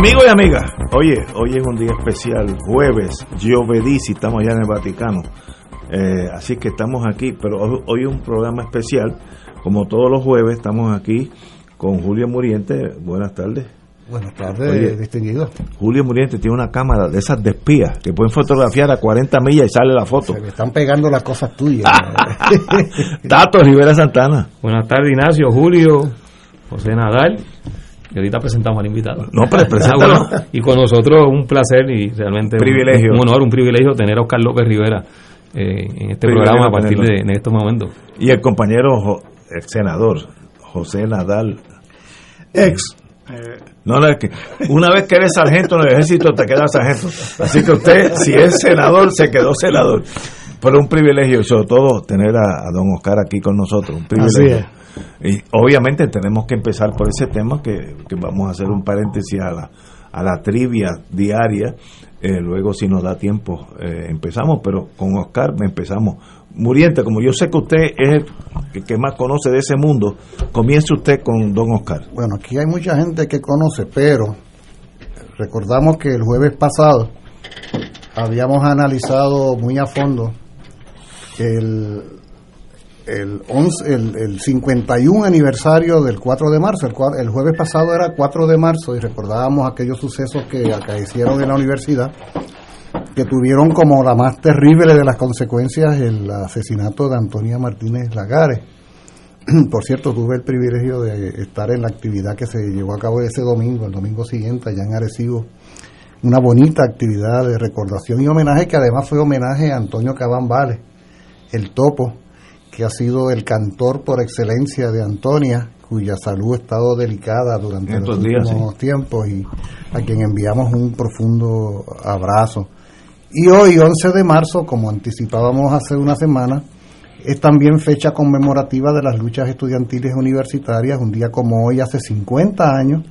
Amigos y amigas, oye, hoy es un día especial, jueves, Giovedici, estamos allá en el Vaticano. Eh, así que estamos aquí, pero hoy, es un programa especial. Como todos los jueves, estamos aquí con Julio Muriente. Buenas tardes. Buenas tardes, distinguido. Julio Muriente tiene una cámara de esas de espías que pueden fotografiar a 40 millas y sale la foto. Se me están pegando las cosas tuyas. Tato Rivera Santana. Buenas tardes, Ignacio, Julio, José Nadal y ahorita presentamos al invitado. No, pero ah, Y con nosotros un placer y realmente privilegio. Un, honor, un privilegio tener a Oscar López Rivera eh, en este programa a partir de estos momentos. Y el compañero, el senador José Nadal, ex. No, no, que una vez que eres sargento en el ejército te quedas sargento. Así que usted, si es senador, se quedó senador. Pero un privilegio, sobre todo, tener a, a don Oscar aquí con nosotros. Un privilegio. Y obviamente tenemos que empezar por ese tema que, vamos a hacer un paréntesis a la, a la trivia diaria. Eh, luego, si nos da tiempo, eh, empezamos, pero con Oscar empezamos. Muriente, como yo sé que usted es el que más conoce de ese mundo, comience usted con don Oscar. Bueno, aquí hay mucha gente que conoce, pero recordamos que el jueves pasado habíamos analizado muy a fondo el, el, 11, el, 51 aniversario del 4 de marzo. El, el, jueves pasado era 4 de marzo y recordábamos aquellos sucesos que acaecieron en la universidad, que tuvieron como la más terrible de las consecuencias el asesinato de Antonia Martínez Lagares. Por cierto, tuve el privilegio de estar en la actividad que se llevó a cabo ese domingo, el domingo siguiente, allá en Arecibo. Una bonita actividad de recordación y homenaje que además fue homenaje a Antonio Cabán Vales, el topo, que ha sido el cantor por excelencia de Antonia, cuya salud ha estado delicada durante los últimos tiempos y a quien enviamos un profundo abrazo. Y hoy, 11 de marzo, como anticipábamos hace una semana, es también fecha conmemorativa de las luchas estudiantiles universitarias. Un día como hoy, hace 50 años,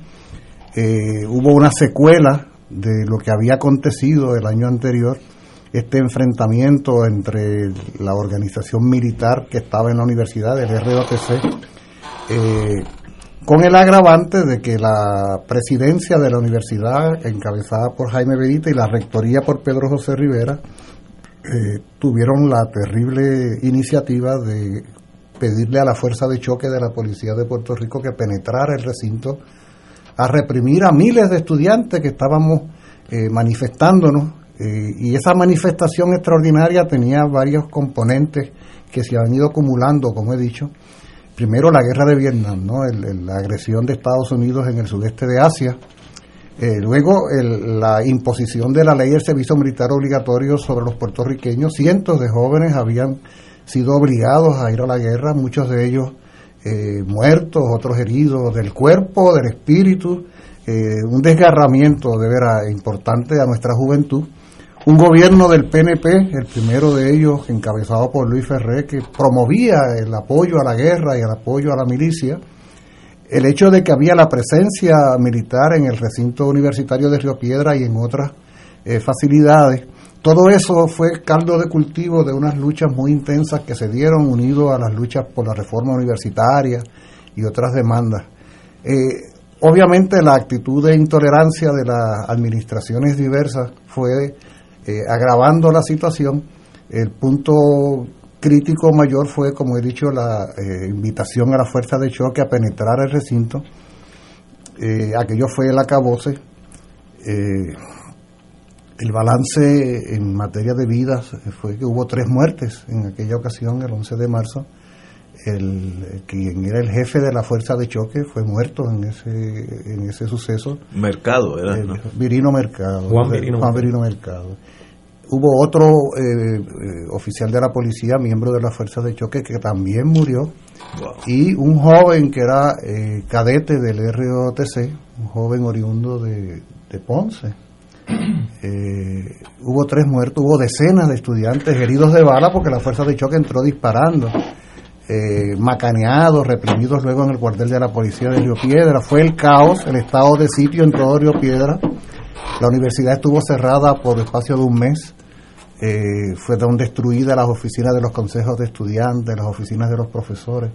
eh, hubo una secuela de lo que había acontecido el año anterior este enfrentamiento entre la organización militar que estaba en la universidad, el ROTC, eh, con el agravante de que la presidencia de la universidad, encabezada por Jaime Benítez, y la rectoría por Pedro José Rivera, eh, tuvieron la terrible iniciativa de pedirle a la fuerza de choque de la policía de Puerto Rico que penetrara el recinto a reprimir a miles de estudiantes que estábamos eh, manifestándonos eh, y esa manifestación extraordinaria tenía varios componentes que se han ido acumulando, como he dicho. Primero la guerra de Vietnam, ¿no? la agresión de Estados Unidos en el sudeste de Asia. Eh, luego la imposición de la ley del servicio militar obligatorio sobre los puertorriqueños. Cientos de jóvenes habían sido obligados a ir a la guerra, muchos de ellos eh, muertos, otros heridos del cuerpo, del espíritu. un desgarramiento de veras importante a nuestra juventud un gobierno del PNP, el primero de ellos encabezado por Luis Ferré, que promovía el apoyo a la guerra y el apoyo a la milicia, el hecho de que había la presencia militar en el recinto universitario de Río Piedra y en otras eh, facilidades, todo eso fue caldo de cultivo de unas luchas muy intensas que se dieron unido a las luchas por la reforma universitaria y otras demandas. Eh, obviamente la actitud de intolerancia de las administraciones diversas fue eh, agravando la situación. El punto crítico mayor fue, como he dicho, la eh, invitación a la fuerza de choque a penetrar el recinto. Eh, aquello fue el acabose. El balance en materia de vidas fue que hubo tres muertes en aquella ocasión, el 11 de marzo. El, quien era el jefe de la fuerza de choque fue muerto en ese en ese suceso. Mercado, ¿verdad? Virino Mercado. Juan Virino, Juan Virino Mercado hubo otro eh, eh, oficial de la policía, miembro de la fuerza de choque, que también murió, y un joven que era eh, cadete del ROTC, un joven oriundo de, Ponce. hubo tres muertos, hubo decenas de estudiantes heridos de bala porque la fuerza de choque entró disparando. Macaneados, reprimidos luego en el cuartel de la policía de Río Piedra. Fue el caos, el estado de sitio en todo Río Piedra. La universidad estuvo cerrada por espacio de un mes. Eh, fueron destruidas las oficinas de los consejos de estudiantes, las oficinas de los profesores.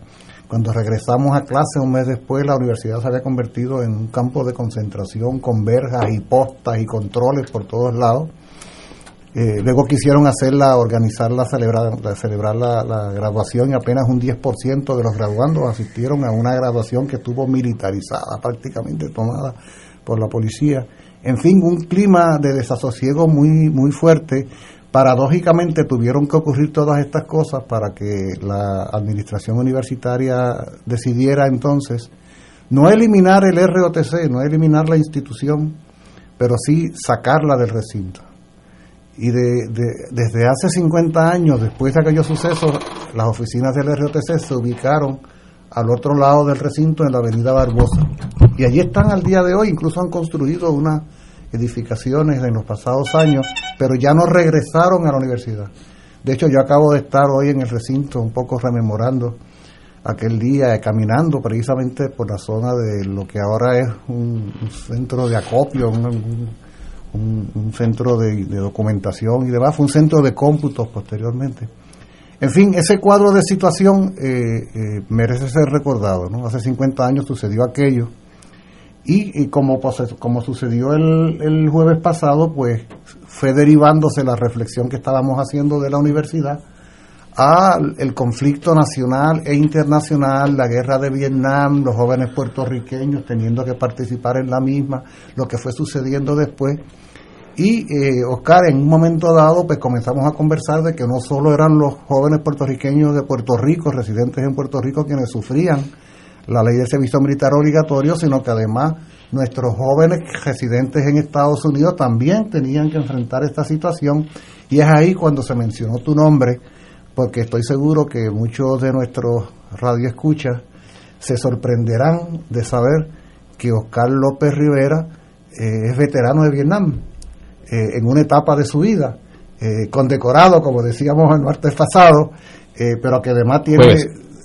Cuando regresamos a clase un mes después, la universidad se había convertido en un campo de concentración con verjas y postas y controles por todos lados. Eh, luego quisieron hacerla, organizarla, celebrar, celebrar la, graduación y apenas un 10% de los graduandos asistieron a una graduación que estuvo militarizada, prácticamente tomada por la policía. En fin, un clima de desasosiego muy, muy fuerte Paradójicamente tuvieron que ocurrir todas estas cosas para que la administración universitaria decidiera entonces no eliminar el ROTC, no eliminar la institución, pero sí sacarla del recinto. Y de, desde hace 50 años, después de aquellos sucesos, las oficinas del ROTC se ubicaron al otro lado del recinto en la avenida Barbosa. Y allí están al día de hoy, incluso han construido una edificaciones en los pasados años, pero ya no regresaron a la universidad. De hecho, yo acabo de estar hoy en el recinto un poco rememorando aquel día, caminando precisamente por la zona de lo que ahora es un, centro de acopio, un, centro de, documentación y demás, fue un centro de cómputos posteriormente. En fin, ese cuadro de situación eh, eh, merece ser recordado. ¿no? Hace 50 años sucedió aquello y, como, como sucedió el, el jueves pasado, pues fue derivándose la reflexión que estábamos haciendo de la universidad al el conflicto nacional e internacional, la guerra de Vietnam, los jóvenes puertorriqueños teniendo que participar en la misma, lo que fue sucediendo después. Y eh, Oscar, en un momento dado, pues comenzamos a conversar de que no solo eran los jóvenes puertorriqueños de Puerto Rico, residentes en Puerto Rico, quienes sufrían la ley del servicio militar obligatorio, sino que además nuestros jóvenes residentes en Estados Unidos también tenían que enfrentar esta situación y es ahí cuando se mencionó tu nombre, porque estoy seguro que muchos de nuestros radioescuchas se sorprenderán de saber que Oscar López Rivera eh, es veterano de Vietnam eh, en una etapa de su vida, eh, condecorado, como decíamos el martes pasado, pero que además tiene...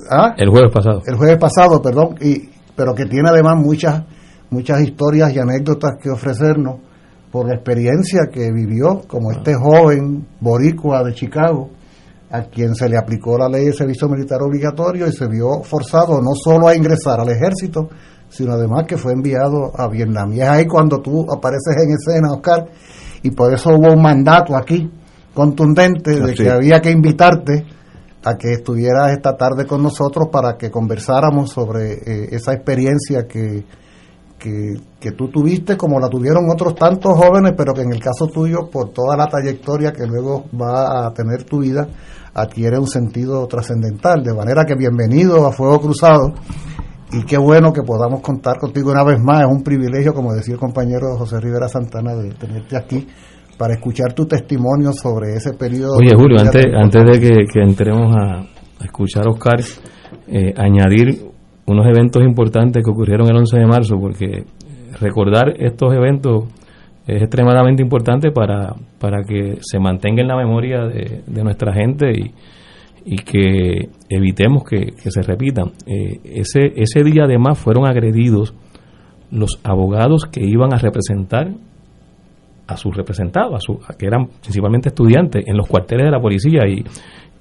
¿Ah? El jueves pasado. El jueves pasado, perdón, y, pero que tiene además muchas, muchas historias y anécdotas que ofrecernos por la experiencia que vivió como este joven boricua de Chicago, a quien se le aplicó la ley de servicio militar obligatorio y se vio forzado no solo a ingresar al ejército, sino además que fue enviado a Vietnam. Y es ahí cuando tú apareces en escena, Oscar, y por eso hubo un mandato aquí contundente de que había que invitarte a que estuvieras esta tarde con nosotros para que conversáramos sobre eh, esa experiencia que, que, tú tuviste, como la tuvieron otros tantos jóvenes, pero que en el caso tuyo, por toda la trayectoria que luego va a tener tu vida, adquiere un sentido trascendental. De manera que bienvenido a Fuego Cruzado y qué bueno que podamos contar contigo una vez más. Es un privilegio, como decía el compañero José Rivera Santana, de tenerte aquí para escuchar tu testimonio sobre ese periodo. Oye, Julio, antes, antes de que, entremos a, escuchar a Oscar, eh, añadir unos eventos importantes que ocurrieron el 11 de marzo, porque recordar estos eventos es extremadamente importante para, para que se mantenga en la memoria de, nuestra gente y, y que evitemos que, se repitan. Eh, ese, ese día además fueron agredidos los abogados que iban a representar a sus representados, a, su, que eran principalmente estudiantes, en los cuarteles de la policía y,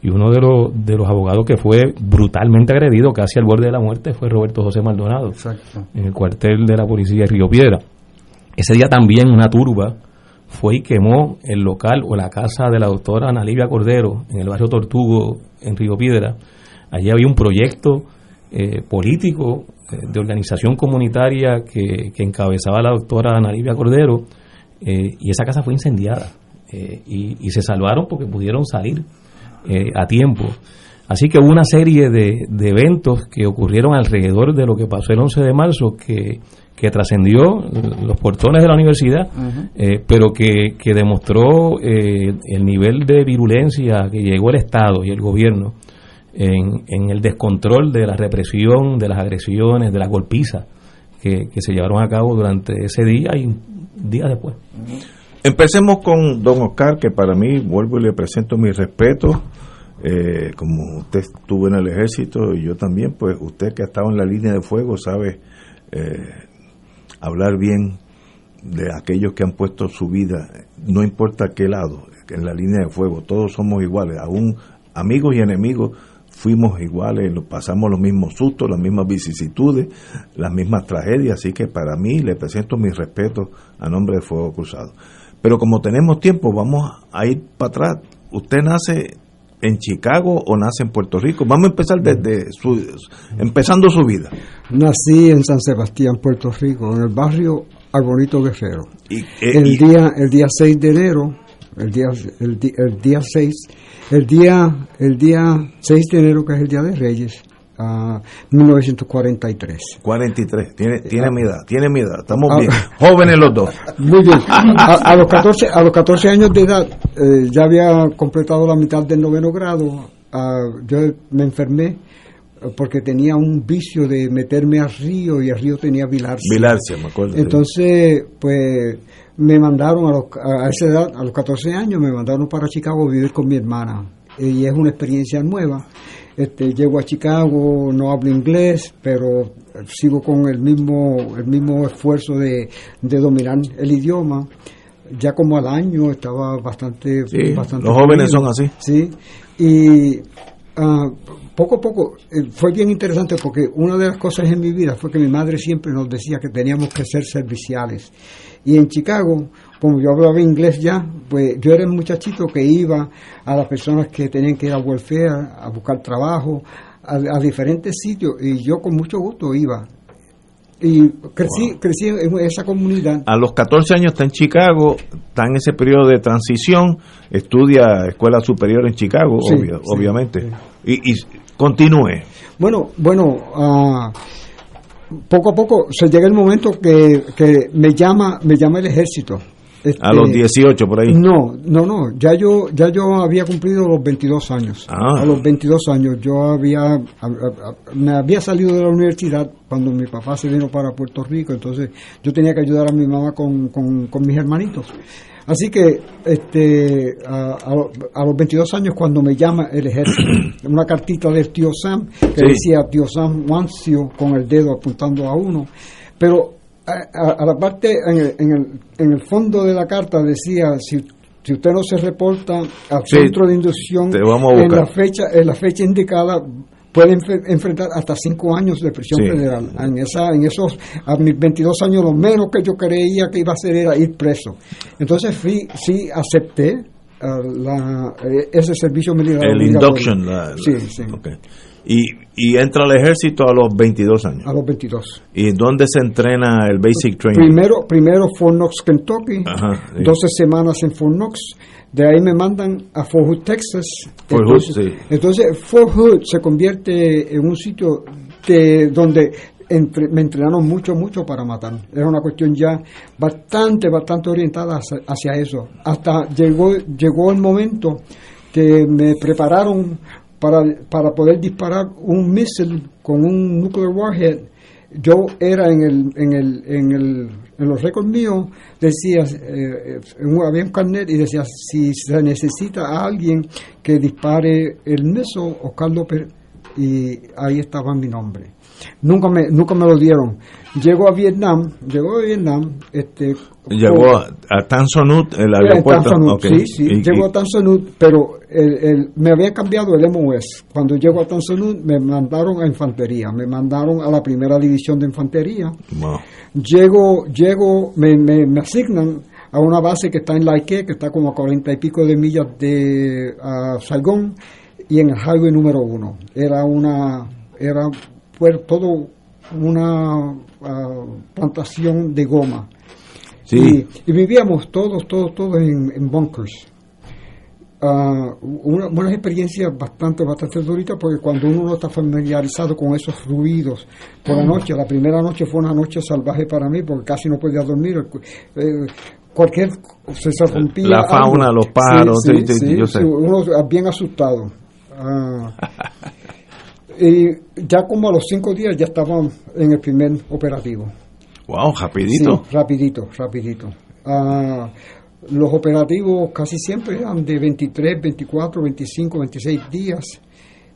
y uno de los, de los abogados que fue brutalmente agredido, casi al borde de la muerte, fue Roberto José Maldonado, en el cuartel de la policía de Río Piedra. Ese día también una turba fue y quemó el local o la casa de la doctora Ana Livia Cordero en el barrio Tortugo, en Río Piedra. Allí había un proyecto eh, político eh, de organización comunitaria que, encabezaba la doctora Ana Livia Cordero eh, y esa casa fue incendiada y, se salvaron porque pudieron salir a tiempo. Así que hubo una serie de, de, eventos que ocurrieron alrededor de lo que pasó el 11 de marzo que, que trascendió los portones de la universidad, eh, pero que, que demostró eh, el nivel de virulencia que llegó el Estado y el gobierno en, en, el descontrol de la represión, de las agresiones, de la golpiza que, se llevaron a cabo durante ese día y días después. Empecemos con don Oscar, que para mí, vuelvo y le presento mi respeto. Eh, como usted estuvo en el ejército y yo también, pues usted que ha estado en la línea de fuego sabe eh, hablar bien de aquellos que han puesto su vida, no importa qué lado, en la línea de fuego, todos somos iguales, aún amigos y enemigos fuimos iguales, pasamos los mismos sustos, las mismas vicisitudes, las mismas tragedias, así que para mí le presento mi respeto a nombre de Fuego Cruzado. Pero como tenemos tiempo, vamos a ir para atrás. Usted nace en Chicago o nace en Puerto Rico? Vamos a empezar desde su, empezando su vida. Nací en San Sebastián, Puerto Rico, en el barrio Arbolito Guerrero. ¿Y, el día el día 6 de enero, el día el, el día 6, el día el día 6 de enero que es el día de Reyes, 1943. 43, tiene, tiene mi edad, tiene mi edad, estamos bien, jóvenes los dos. Muy bien, a, los, 14, a los 14 años de edad eh, ya había completado la mitad del noveno grado, ah, yo me enfermé eh, porque tenía un vicio de meterme al río y el río tenía bilarse. Bilarse, me acuerdo. Entonces, pues me mandaron a, los, a esa edad, a los 14 años, me mandaron para Chicago a vivir con mi hermana. Y es una experiencia nueva este, llego a Chicago, no hablo inglés, pero sigo con el mismo, el mismo esfuerzo de, dominar el idioma. Ya como al año estaba bastante... bastante los jóvenes son así. Sí, y ah, poco a poco eh, fue bien interesante porque una de las cosas en mi vida fue que mi madre siempre nos decía que teníamos que ser serviciales. Y en Chicago como yo hablaba inglés ya, pues yo era el muchachito que iba a las personas que tenían que ir a welfare, a buscar trabajo, a, diferentes sitios, y yo con mucho gusto iba. Y crecí, crecí en esa comunidad. A los 14 años está en Chicago, está en ese periodo de transición, estudia escuela superior en Chicago, obviamente. Y, y, continúe. Bueno, bueno, uh, poco a poco se llega el momento que, que me llama me llama el ejército a los 18 este, por ahí. No, no, no, ya yo ya yo había cumplido los 22 años. Ah. A los 22 años yo había me había salido de la universidad cuando mi papá se vino para Puerto Rico, entonces yo tenía que ayudar a mi mamá con, con, mis hermanitos. Así que este a, a, los 22 años cuando me llama el ejército, una cartita del tío Sam que decía tío Sam Wancio con el dedo apuntando a uno, pero a, la parte, en el, en, el, en el fondo de la carta decía, si si usted no se reporta al centro de inducción en la fecha en la fecha indicada puede enfrentar hasta cinco años de prisión federal. En esa en esos a mis 22 años lo menos que yo creía que iba a hacer era ir preso. Entonces fui sí acepté uh, la, eh, ese servicio militar el induction sí, sí. Y, y entra al ejército a los 22 años. A los 22. ¿Y dónde se entrena el basic training? Primero, primero Fort Knox, Kentucky, 12 semanas en Fort Knox. De ahí me mandan a Fort Hood, Texas. Fort entonces, Hood, sí. entonces, Fort Hood se convierte en un sitio de, donde me entrenaron mucho, mucho para matar. Era una cuestión ya bastante, bastante orientada hacia, hacia eso. Hasta llegó, llegó el momento que me prepararon para, para poder disparar un missile con un nuclear warhead, yo era en el, en el, en el, en los récords míos, decía, eh, había un carnet y decía, si se necesita a alguien que dispare el missile, Oscar López, y ahí estaba mi nombre. Nunca me, nunca me lo dieron. Llegó a Vietnam, llegó a Vietnam, este, llegó a, a Tan el aeropuerto. Sí, sí, llegó a Tan pero el, me había cambiado el MOS. Cuando llego a Tan me mandaron a infantería, me mandaron a la primera división de infantería. Llego, llego, me, me, asignan a una base que está en Laique, que está como a cuarenta y pico de millas de Saigón, y en el highway número uno. Era una, era fue todo una ah, plantación de goma. Sí. Y, vivíamos todos, todos, todos en, bunkers. Uh, una, una, experiencia bastante, bastante durita porque cuando uno no está familiarizado con esos ruidos por la noche, la primera noche fue una noche salvaje para mí porque casi no podía dormir. Eh, cualquier se, rompía. La fauna, los pájaros, sí, yo sé. uno bien asustado. Ah. y ya como a los cinco días ya estaban en el primer operativo. Wow, rapidito. rapidito, rapidito. Ah, los operativos casi siempre eran de 23, 24, 25, 26 días.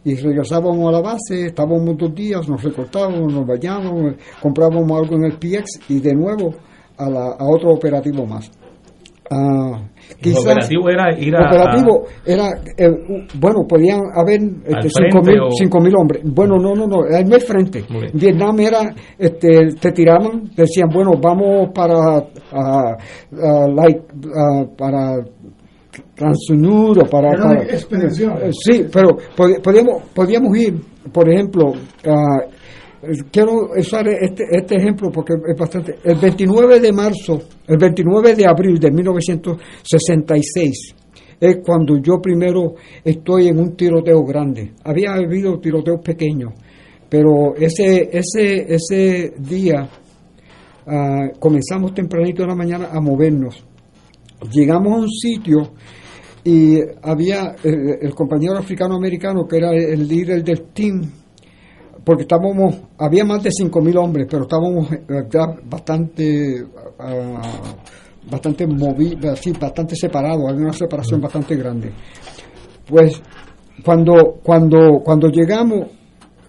Y regresábamos a la base, estábamos dos días, nos recortábamos, nos bañábamos, comprábamos algo en el PX y de nuevo a, la, a otro operativo más. Ah, quizás, el operativo era ir a, operativo era eh, bueno podían haber este, cinco mil hombres. Bueno no no no en el frente. Vietnam era este, te tiraban decían bueno vamos para uh, like, para Transunur para, para sí pero podíamos podíamos ir por ejemplo quiero usar este, este ejemplo porque es bastante. El 29 de marzo, el 29 de abril de 1966 es cuando yo primero estoy en un tiroteo grande. Había habido tiroteos pequeños, pero ese, ese, ese día ah, comenzamos tempranito en la mañana a movernos. Llegamos a un sitio y había el, el compañero africano-americano que era el líder del team porque estábamos, había más de 5.000 hombres, pero estábamos eh, bastante, uh, bastante movidos, bastante separados, había una separación bastante grande. Pues cuando, cuando, cuando llegamos,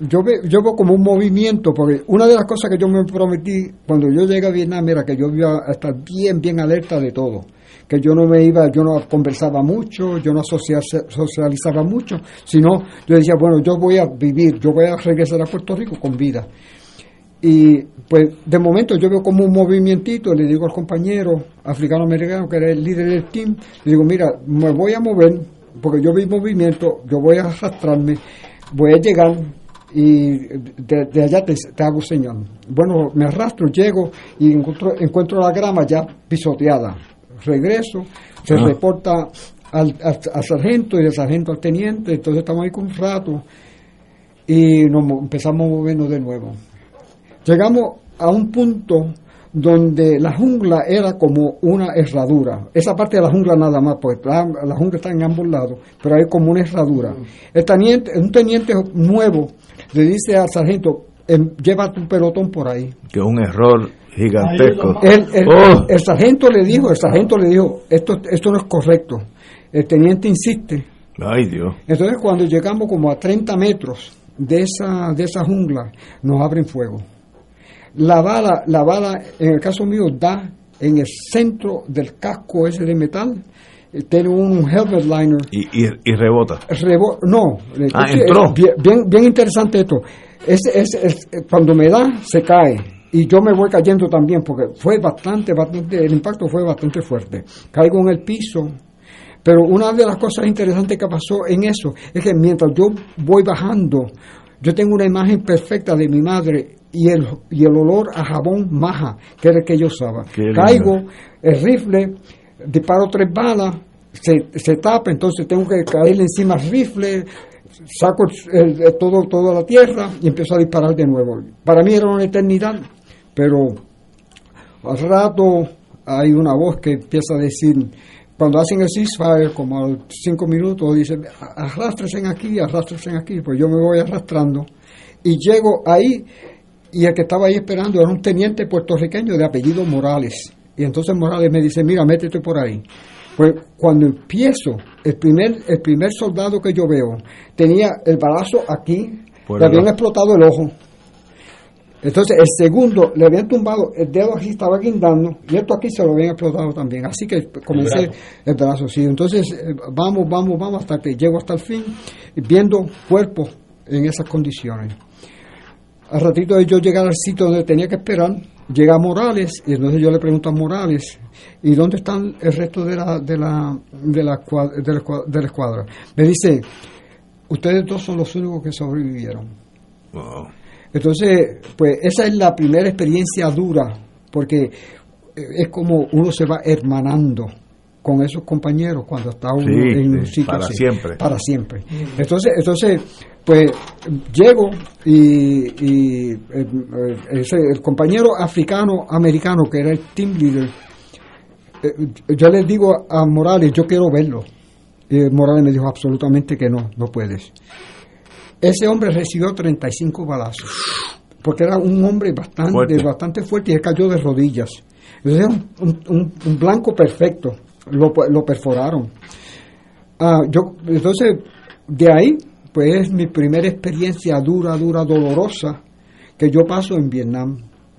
yo, ve, yo veo como un movimiento, porque una de las cosas que yo me prometí cuando yo llegué a Vietnam era que yo iba a estar bien, bien alerta de todo que yo no me iba, yo no conversaba mucho, yo no socializaba mucho, sino yo decía, bueno, yo voy a vivir, yo voy a regresar a Puerto Rico con vida. Y pues de momento yo veo como un movimientito, le digo al compañero africano-americano que era el líder del team, le digo, mira, me voy a mover, porque yo vi movimiento, yo voy a arrastrarme, voy a llegar y de, allá te, hago señal. Bueno, me arrastro, llego y encuentro, encuentro la grama ya pisoteada regreso, se reporta al, sargento y del sargento al teniente, entonces estamos ahí con un rato y nos empezamos a movernos de nuevo. Llegamos a un punto donde la jungla era como una herradura. Esa parte de la jungla nada más, porque la, jungla está en ambos lados, pero hay como una herradura. El teniente, un teniente nuevo le dice al sargento, em, lleva tu pelotón por ahí. Que es un error gigantesco. Oh. El, sargento le dijo, el sargento le dijo, esto, esto no es correcto. El teniente insiste. Ay Dios. Entonces cuando llegamos como a 30 metros de esa, de esa jungla, nos abren fuego. La bala, la bala, en el caso mío, da en el centro del casco ese de metal, tiene un helmet liner. Y, y, rebota. no. Ah, entró. Bien, bien, interesante esto. Es, es, cuando me da, se cae y yo me voy cayendo también porque fue bastante, bastante, el impacto fue bastante fuerte. Caigo en el piso, pero una de las cosas interesantes que pasó en eso es que mientras yo voy bajando, yo tengo una imagen perfecta de mi madre y el, y el olor a jabón maja, que era el que yo usaba. Caigo, el rifle, disparo tres balas, se, se tapa, entonces tengo que caerle encima el rifle, saco todo, toda la tierra y empiezo a disparar de nuevo. Para mí era una eternidad pero al rato hay una voz que empieza a decir, cuando hacen el ceasefire, como a los cinco minutos, dice, arrástrense aquí, arrástrense aquí, pues yo me voy arrastrando y llego ahí y el que estaba ahí esperando era un teniente puertorriqueño de apellido Morales. Y entonces Morales me dice, mira, métete por ahí. Pues cuando empiezo, el primer, el primer soldado que yo veo tenía el balazo aquí, le habían explotado el ojo. Entonces el segundo le habían tumbado, el dedo aquí estaba guindando y esto aquí se lo habían explotado también. Así que comencé el brazo, sí. Entonces eh, vamos, vamos, vamos hasta que llego hasta el fin viendo cuerpos en esas condiciones. Al ratito de yo llegar al sitio donde tenía que esperar, llega Morales, y entonces yo le pregunto a Morales, ¿y dónde están el resto de la, de la, de la, de la, escuadra? Me dice, ustedes dos son los únicos que sobrevivieron. Entonces, pues esa es la primera experiencia dura, porque es como uno se va hermanando con esos compañeros cuando está uno en un sitio para siempre para siempre entonces entonces pues llego y, y eh, ese, el compañero africano americano que era el team leader eh, yo le digo a Morales yo quiero verlo. Y Morales me dijo absolutamente que no no puedes. Ese hombre recibió 35 balazos porque era un hombre bastante fuerte, bastante fuerte y él cayó de rodillas. Entonces era un, un blanco perfecto lo, perforaron. Ah, yo, entonces, de ahí, pues es mi primera experiencia dura, dura, dolorosa que yo paso en Vietnam.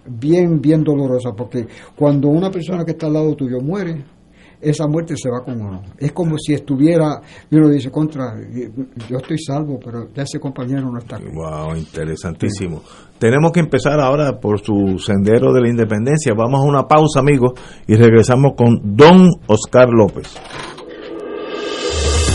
Bien, bien dolorosa, porque cuando una persona que está al lado tuyo muere, esa muerte se va con uno. Es como si estuviera, uno dice, contra, yo estoy salvo, pero ya ese compañero no está. Wow, interesantísimo. Tenemos que empezar ahora por su sendero de la independencia. Vamos a una pausa, amigos, y regresamos con Don Oscar López.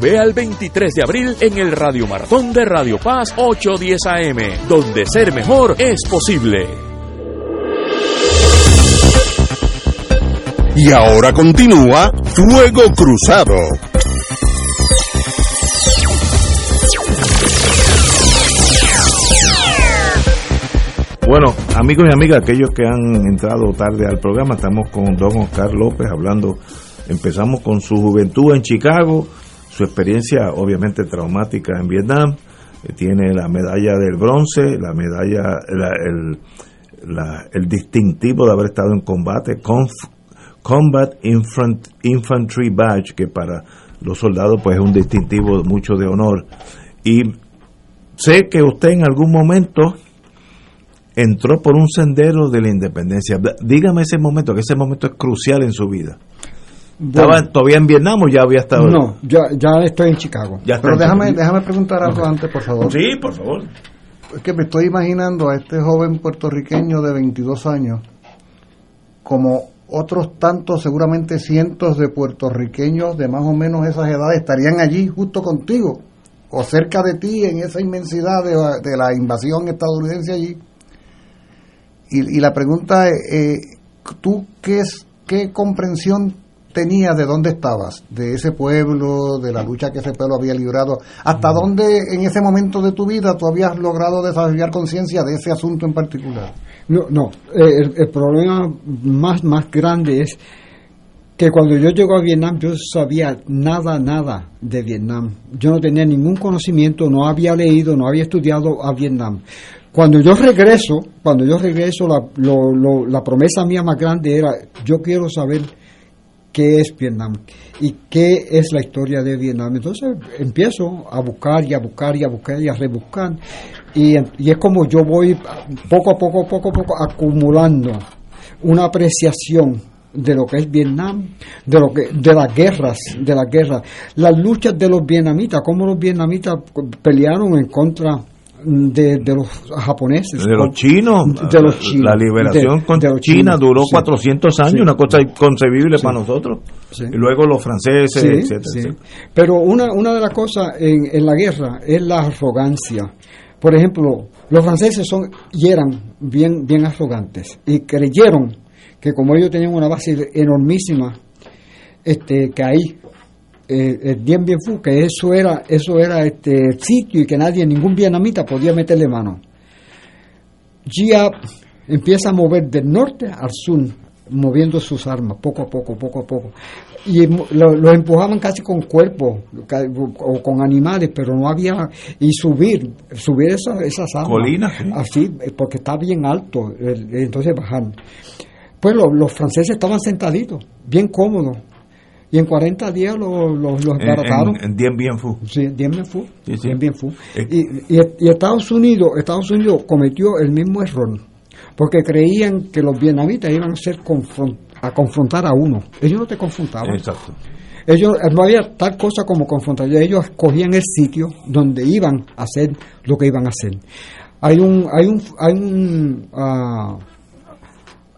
Ve al 23 de abril en el Radio Maratón de Radio Paz 810 AM, donde ser mejor es posible. Y ahora continúa Fuego Cruzado. Bueno, amigos y amigas, aquellos que han entrado tarde al programa, estamos con don Oscar López hablando, empezamos con su juventud en Chicago, su experiencia obviamente traumática en Vietnam, eh, tiene la medalla del bronce, la medalla, el, el, distintivo de haber estado en combate, Combat Infantry Badge, que para los soldados pues es un distintivo mucho de honor. Y sé que usted en algún momento entró por un sendero de la independencia. Dígame ese momento, que ese momento es crucial en su vida. ¿Estaba todavía en Vietnam o ya había estado? No, ya, ya estoy en Chicago. Pero déjame, déjame preguntar algo antes, por favor. Sí, por favor. es que me estoy imaginando a este joven puertorriqueño de 22 años como otros tantos, seguramente cientos de puertorriqueños de más o menos esas edades estarían allí justo contigo o cerca de ti en esa inmensidad de, de la invasión estadounidense allí. Y, y la pregunta es, eh, ¿tú qué, es, qué comprensión tenías de dónde estabas, de ese pueblo, de la lucha que ese pueblo había librado, hasta dónde en ese momento de tu vida tú habías logrado desarrollar conciencia de ese asunto en particular. No, no. Eh, el, el problema más, más grande es que cuando yo llego a Vietnam yo sabía nada, nada de Vietnam. Yo no tenía ningún conocimiento, no había leído, no había estudiado a Vietnam. Cuando yo regreso, cuando yo regreso, la, lo, lo, la promesa mía más grande era, yo quiero saber qué es Vietnam y qué es la historia de Vietnam. Entonces empiezo a buscar y a buscar y a buscar y a rebuscar y, y es como yo voy poco a poco, poco a poco acumulando una apreciación de lo que es Vietnam, de lo que de las guerras, de las guerras, las luchas de los vietnamitas, cómo los vietnamitas pelearon en contra de, de los japoneses, de los chinos, de los chinos, la liberación de- con de China chinos, duró sí. 400 años, Sí. una cosa inconcebible para nosotros. Sí. Y luego los franceses, Sí, etcétera, sí. etcétera. Pero una, una de las cosas en, en la guerra es la arrogancia. Por ejemplo, los franceses son y eran bien, bien arrogantes y creyeron que como ellos tenían una base enormísima, este, que ahí eh, el Dien Bien Phu, que eso era, eso era este sitio y que nadie, ningún vietnamita podía meterle mano. Gia empieza a mover del norte al sur, moviendo sus armas, poco a poco, poco a poco. Y lo- los empujaban casi con cuerpos o con animales, pero no había. Y subir, subir esas, esas armas. Colinas, sí. Así, eh, porque está bien alto, entonces bajar. Pues lo- los franceses estaban sentaditos, bien cómodos. Y en 40 días los los los En, desbarataron. en, en Dien Bien Phu. Sí, Dien Bien Phu. Sí, sí. Dien Bien Phu. Eh. Y, y, y Estados Unidos, Estados Unidos cometió el mismo error, porque creían que los vietnamitas iban a ser confron- a confrontar a uno. Ellos no te confrontaban. Exacto. Ellos no había tal cosa como confrontar. Ellos escogían el sitio donde iban a hacer lo que iban a hacer. Hay un hay un hay un ah,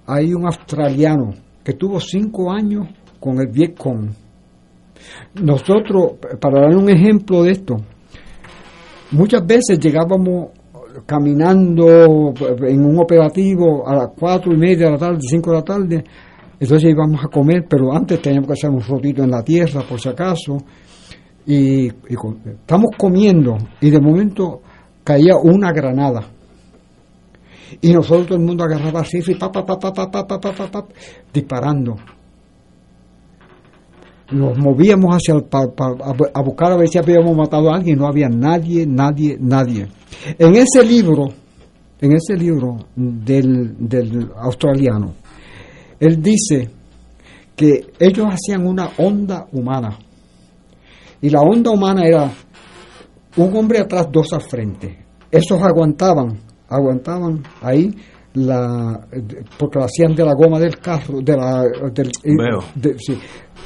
hay un australiano que tuvo cinco años con el Vietcong. Nosotros, para dar un ejemplo de esto, muchas veces llegábamos caminando en un operativo a las cuatro y media de la tarde, cinco de la tarde, entonces íbamos a comer, pero antes teníamos que hacer un rotito en la tierra, por si acaso, y, y estamos comiendo, y de momento caía una granada. Y nosotros todo el mundo agarraba rifle pa, pa, pa, pa, pa, pa, pa, pa, pa, disparando. Nos movíamos hacia el, pa- a buscar a ver si habíamos matado a alguien, no había nadie, nadie, nadie. En ese libro, en ese libro del, del australiano, él dice que ellos hacían una onda humana. Y la onda humana era un hombre atrás, dos al frente. Esos aguantaban, aguantaban ahí la porque lo hacían de la goma del carro, de la del, Veo. de- sí.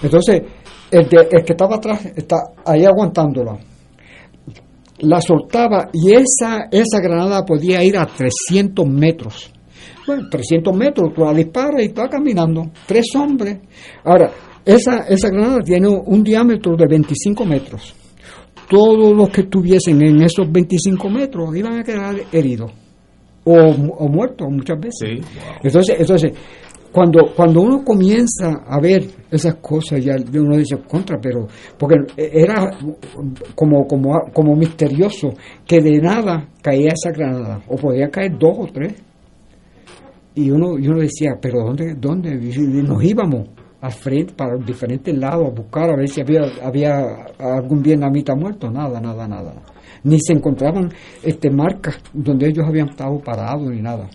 Entonces, el, de- el que estaba atrás está ahí aguantándola. La soltaba y esa, esa granada podía ir a 300 metros. Bueno, 300 metros, tú la disparas y estás caminando. Tres hombres. Ahora, esa, esa granada tiene un diámetro de 25 metros. Todos los que estuviesen en esos 25 metros iban a quedar heridos o, o muertos muchas veces. Sí. Entonces, entonces cuando, cuando uno comienza a ver esas cosas, ya uno dice contra, pero porque era como, como, como misterioso que de nada caía esa granada, o podían caer dos o tres. Y uno, y uno decía, pero ¿dónde, dónde? Y nos íbamos al frente, para diferentes lados, a buscar a ver si había, había algún vietnamita muerto. Nada, nada, nada. Ni se encontraban este, marcas donde ellos habían estado parados ni nada.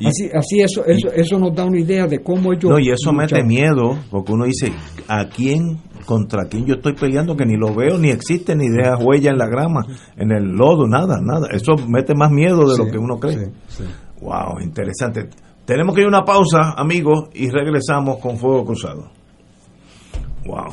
Y- así, así eso, eso, eso nos da una idea de cómo ellos. No, y eso mete miedo, porque uno dice, ¿a quién, contra quién yo estoy peleando? Que ni lo veo, ni existe, ni deja huella en la grama, en el lodo, nada, nada. Eso mete más miedo de lo que uno cree. sí, sí. Wow, interesante. Tenemos que ir a una pausa, amigos, y regresamos con Fuego Cruzado. Wow.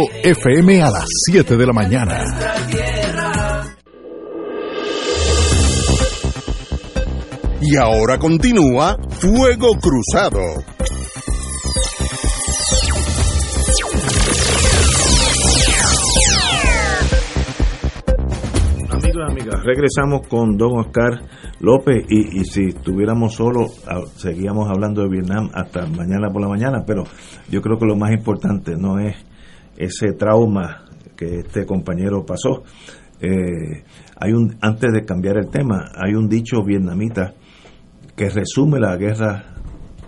FM a las 7 de la mañana. Y ahora continúa Fuego Cruzado. Amigos amigas, regresamos con don Oscar López y, y si estuviéramos solos a- seguíamos hablando de Vietnam hasta mañana por la mañana, pero yo creo que lo más importante no es ese trauma que este compañero pasó. Eh, hay un antes de cambiar el tema, hay un dicho vietnamita que resume la guerra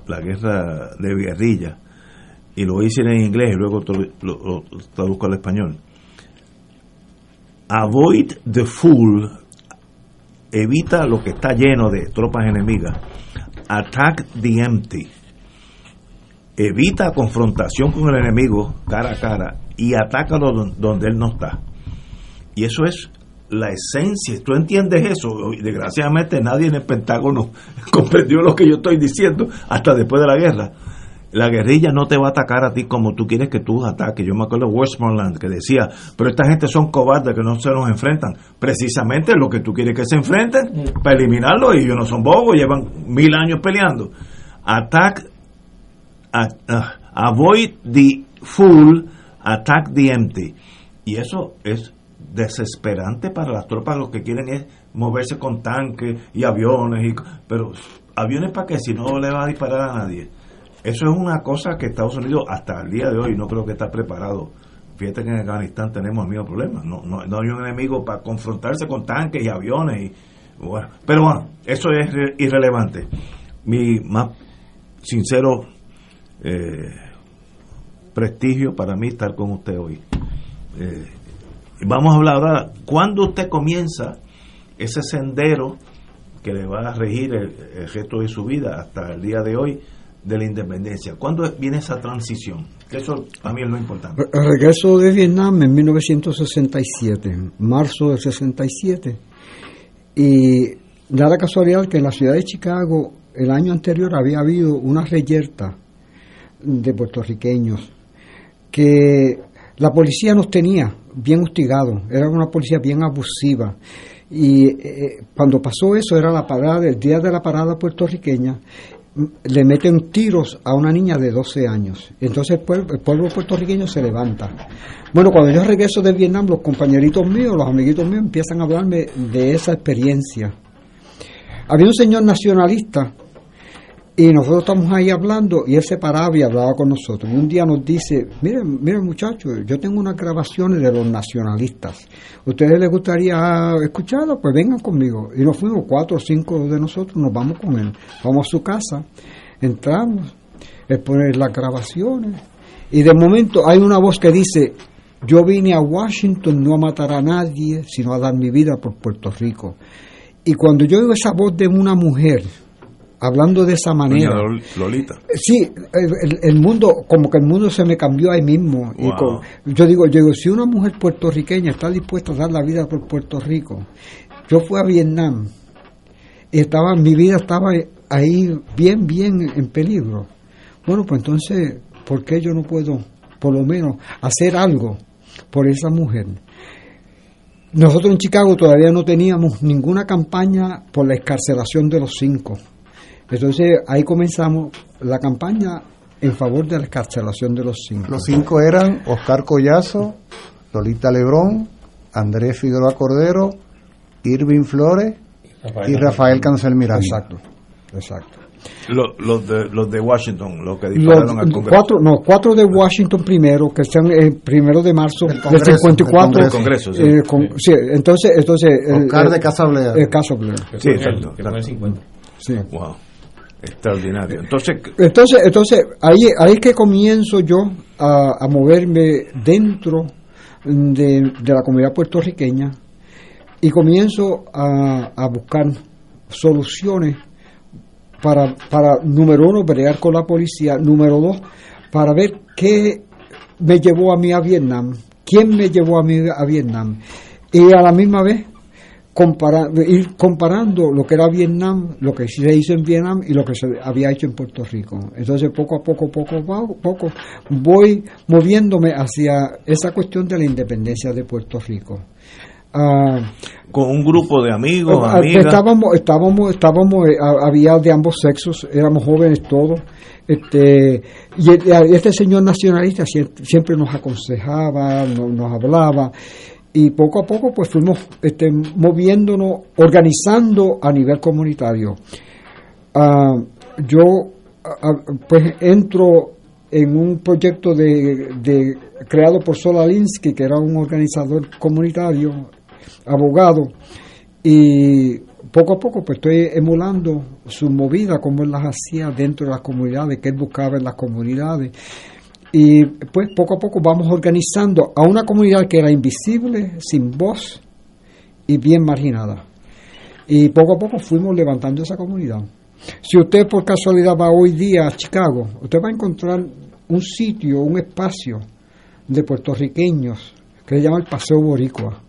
la guerra de guerrilla y lo hice en inglés y luego lo, traduzco al español. Avoid the fool, evita lo que está lleno de tropas enemigas. Attack the empty, evita confrontación con el enemigo cara a cara y atácalo don- donde él no está. Y eso es la esencia. ¿Tú entiendes eso? Desgraciadamente nadie en el Pentágono comprendió lo que yo estoy diciendo hasta después de la guerra. La guerrilla no te va a atacar a ti como tú quieres que tú ataques. Yo me acuerdo de Westmoreland que decía, pero esta gente son cobardes que no se nos enfrentan. Precisamente lo que tú quieres que se enfrenten para eliminarlos y ellos no son bobos, llevan mil años peleando. Attack avoid the fool, attack the empty. Y eso es desesperante para las tropas. Lo que quieren es moverse con tanques y aviones. Y, pero aviones para qué si no le va a disparar a nadie. Eso es una cosa que Estados Unidos hasta el día de hoy no creo que está preparado. Fíjate que en Afganistán tenemos el mismo problema. No, no, no hay un enemigo para confrontarse con tanques y aviones. Y, bueno, pero bueno, eso es re- irrelevante. Mi más sincero eh, prestigio para mí estar con usted hoy. Eh, vamos a hablar ahora, ¿cuándo usted comienza ese sendero que le va a regir el, resto de su vida hasta el día de hoy de la independencia? ¿Cuándo viene esa transición? Eso para mí es lo importante. Re- Regreso de Vietnam en 1967, marzo del 67. Y da la casualidad que en la ciudad de Chicago el año anterior había habido una reyerta de puertorriqueños que la policía nos tenía bien hostigados, era una policía bien abusiva. Y eh, cuando pasó eso, era la parada, el día de la parada puertorriqueña, le meten tiros a una niña de 12 años. Entonces el pueblo, el pueblo puertorriqueño se levanta. Bueno, cuando yo regreso de Vietnam, los compañeritos míos, los amiguitos míos empiezan a hablarme de esa experiencia. Había un señor nacionalista Y nosotros estamos ahí hablando y él se paraba y hablaba con nosotros. Y un día nos dice, miren, miren muchachos, yo tengo unas grabaciones de los nacionalistas. ¿Ustedes les gustaría escucharlo? Pues vengan conmigo. Y nos fuimos cuatro o cinco de nosotros, nos vamos con él. Vamos a su casa, entramos, él pone las grabaciones. Y de momento hay una voz que dice, yo vine a Washington no a matar a nadie, sino a dar mi vida por Puerto Rico. Y cuando yo oigo esa voz de una mujer, hablando de esa manera. Doña Lolita. Sí, el, el mundo, como que el mundo se me cambió ahí mismo. Y con- yo digo, yo digo, si una mujer puertorriqueña está dispuesta a dar la vida por Puerto Rico, yo fui a Vietnam y estaba, mi vida estaba ahí bien, bien en peligro. Bueno, pues entonces, ¿por qué yo no puedo, por lo menos, hacer algo por esa mujer? Nosotros en Chicago todavía no teníamos ninguna campaña por la escarcelación de los cinco. Entonces ahí comenzamos la campaña en favor de la escarcelación de los cinco. Los cinco eran Oscar Collazo, Lolita Lebrón, Andrés Figueroa Cordero, Irving Flores y Rafael Cancel Miranda. Exacto, exacto. Los, los, de, los de Washington, los que Los dispararon al Congreso. cuatro, no, cuatro de Washington primero, que están el primero de marzo del Congreso, 54. del Congreso, sí. Eh, con- sí, entonces, entonces el- Oscar el- de Casa Blair. El caso Blair. Sí, exacto. Que fue en el 50. Sí. Wow. Extraordinario. Entonces, Entonces, entonces ahí, ahí es que comienzo yo a, a moverme dentro de, de la comunidad puertorriqueña y comienzo a, a buscar soluciones para, para, número uno, pelear con la policía, número dos, para ver qué me llevó a mí a Vietnam, quién me llevó a mí a Vietnam, y a la misma vez compara- ir comparando lo que era Vietnam, lo que se hizo en Vietnam y lo que se había hecho en Puerto Rico. Entonces, poco a poco, poco a poco, voy moviéndome hacia esa cuestión de la independencia de Puerto Rico. Ah, con un grupo de amigos, Ah, amigas. Estábamos, estábamos, estábamos, eh, ha- había de ambos sexos, éramos jóvenes todos. Este, y este señor nacionalista siempre, nos aconsejaba, no- nos, hablaba, y poco a poco pues fuimos este, moviéndonos, organizando a nivel comunitario. Ah, yo ah, ah, pues entro en un proyecto de, creado por Solalinsky, que era un organizador comunitario, abogado, y poco a poco pues estoy emulando su movida, como él las hacía dentro de las comunidades, que él buscaba en las comunidades. Y pues poco a poco vamos organizando a una comunidad que era invisible, sin voz y bien marginada. Y poco a poco fuimos levantando esa comunidad. Si usted por casualidad va hoy día a Chicago, usted va a encontrar un sitio, un espacio de puertorriqueños que se llama el Paseo Boricua.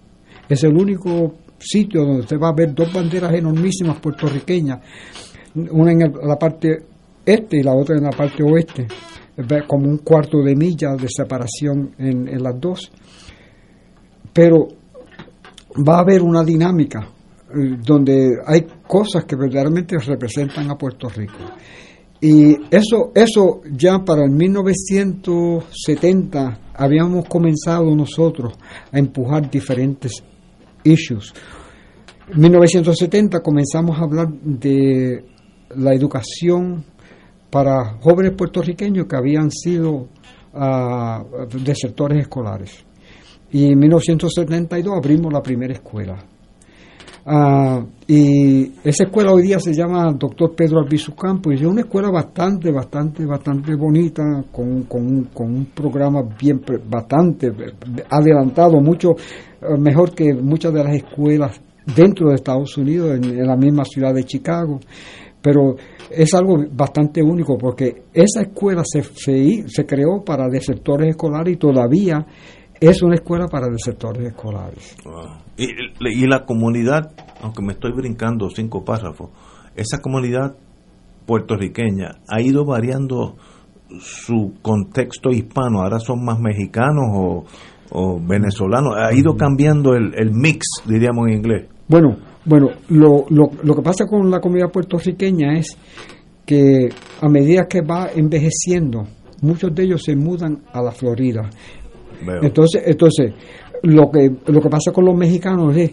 Es el único sitio donde usted va a ver dos banderas enormísimas puertorriqueñas, una en la parte este y la otra en la parte oeste, como un cuarto de milla de separación en, las dos. Pero va a haber una dinámica eh, donde hay cosas que verdaderamente representan a Puerto Rico. Y eso, eso ya para el 1970 habíamos comenzado nosotros a empujar diferentes issues. En 1970 comenzamos a hablar de la educación para jóvenes puertorriqueños que habían sido ah, desertores escolares. Y en 1972 abrimos la primera escuela. Ah, y esa escuela hoy día se llama Doctor Pedro Albizu Campos y es una escuela bastante, bastante, bastante bonita, con, con, con un programa bien, bastante adelantado, mucho eh, mejor que muchas de las escuelas dentro de Estados Unidos, en, en la misma ciudad de Chicago. Pero es algo bastante único porque esa escuela se, se, se creó para desertores escolares y todavía es una escuela para desertores escolares. Wow. Y, y la comunidad, aunque me estoy brincando cinco párrafos, esa comunidad puertorriqueña ha ido variando su contexto hispano, ahora son más mexicanos o, o venezolanos, ha ido cambiando el, el mix, diríamos en inglés. Bueno, bueno, lo, lo, lo que pasa con la comunidad puertorriqueña es que a medida que va envejeciendo, muchos de ellos se mudan a la Florida. Veo. Entonces, entonces lo que lo que pasa con los mexicanos es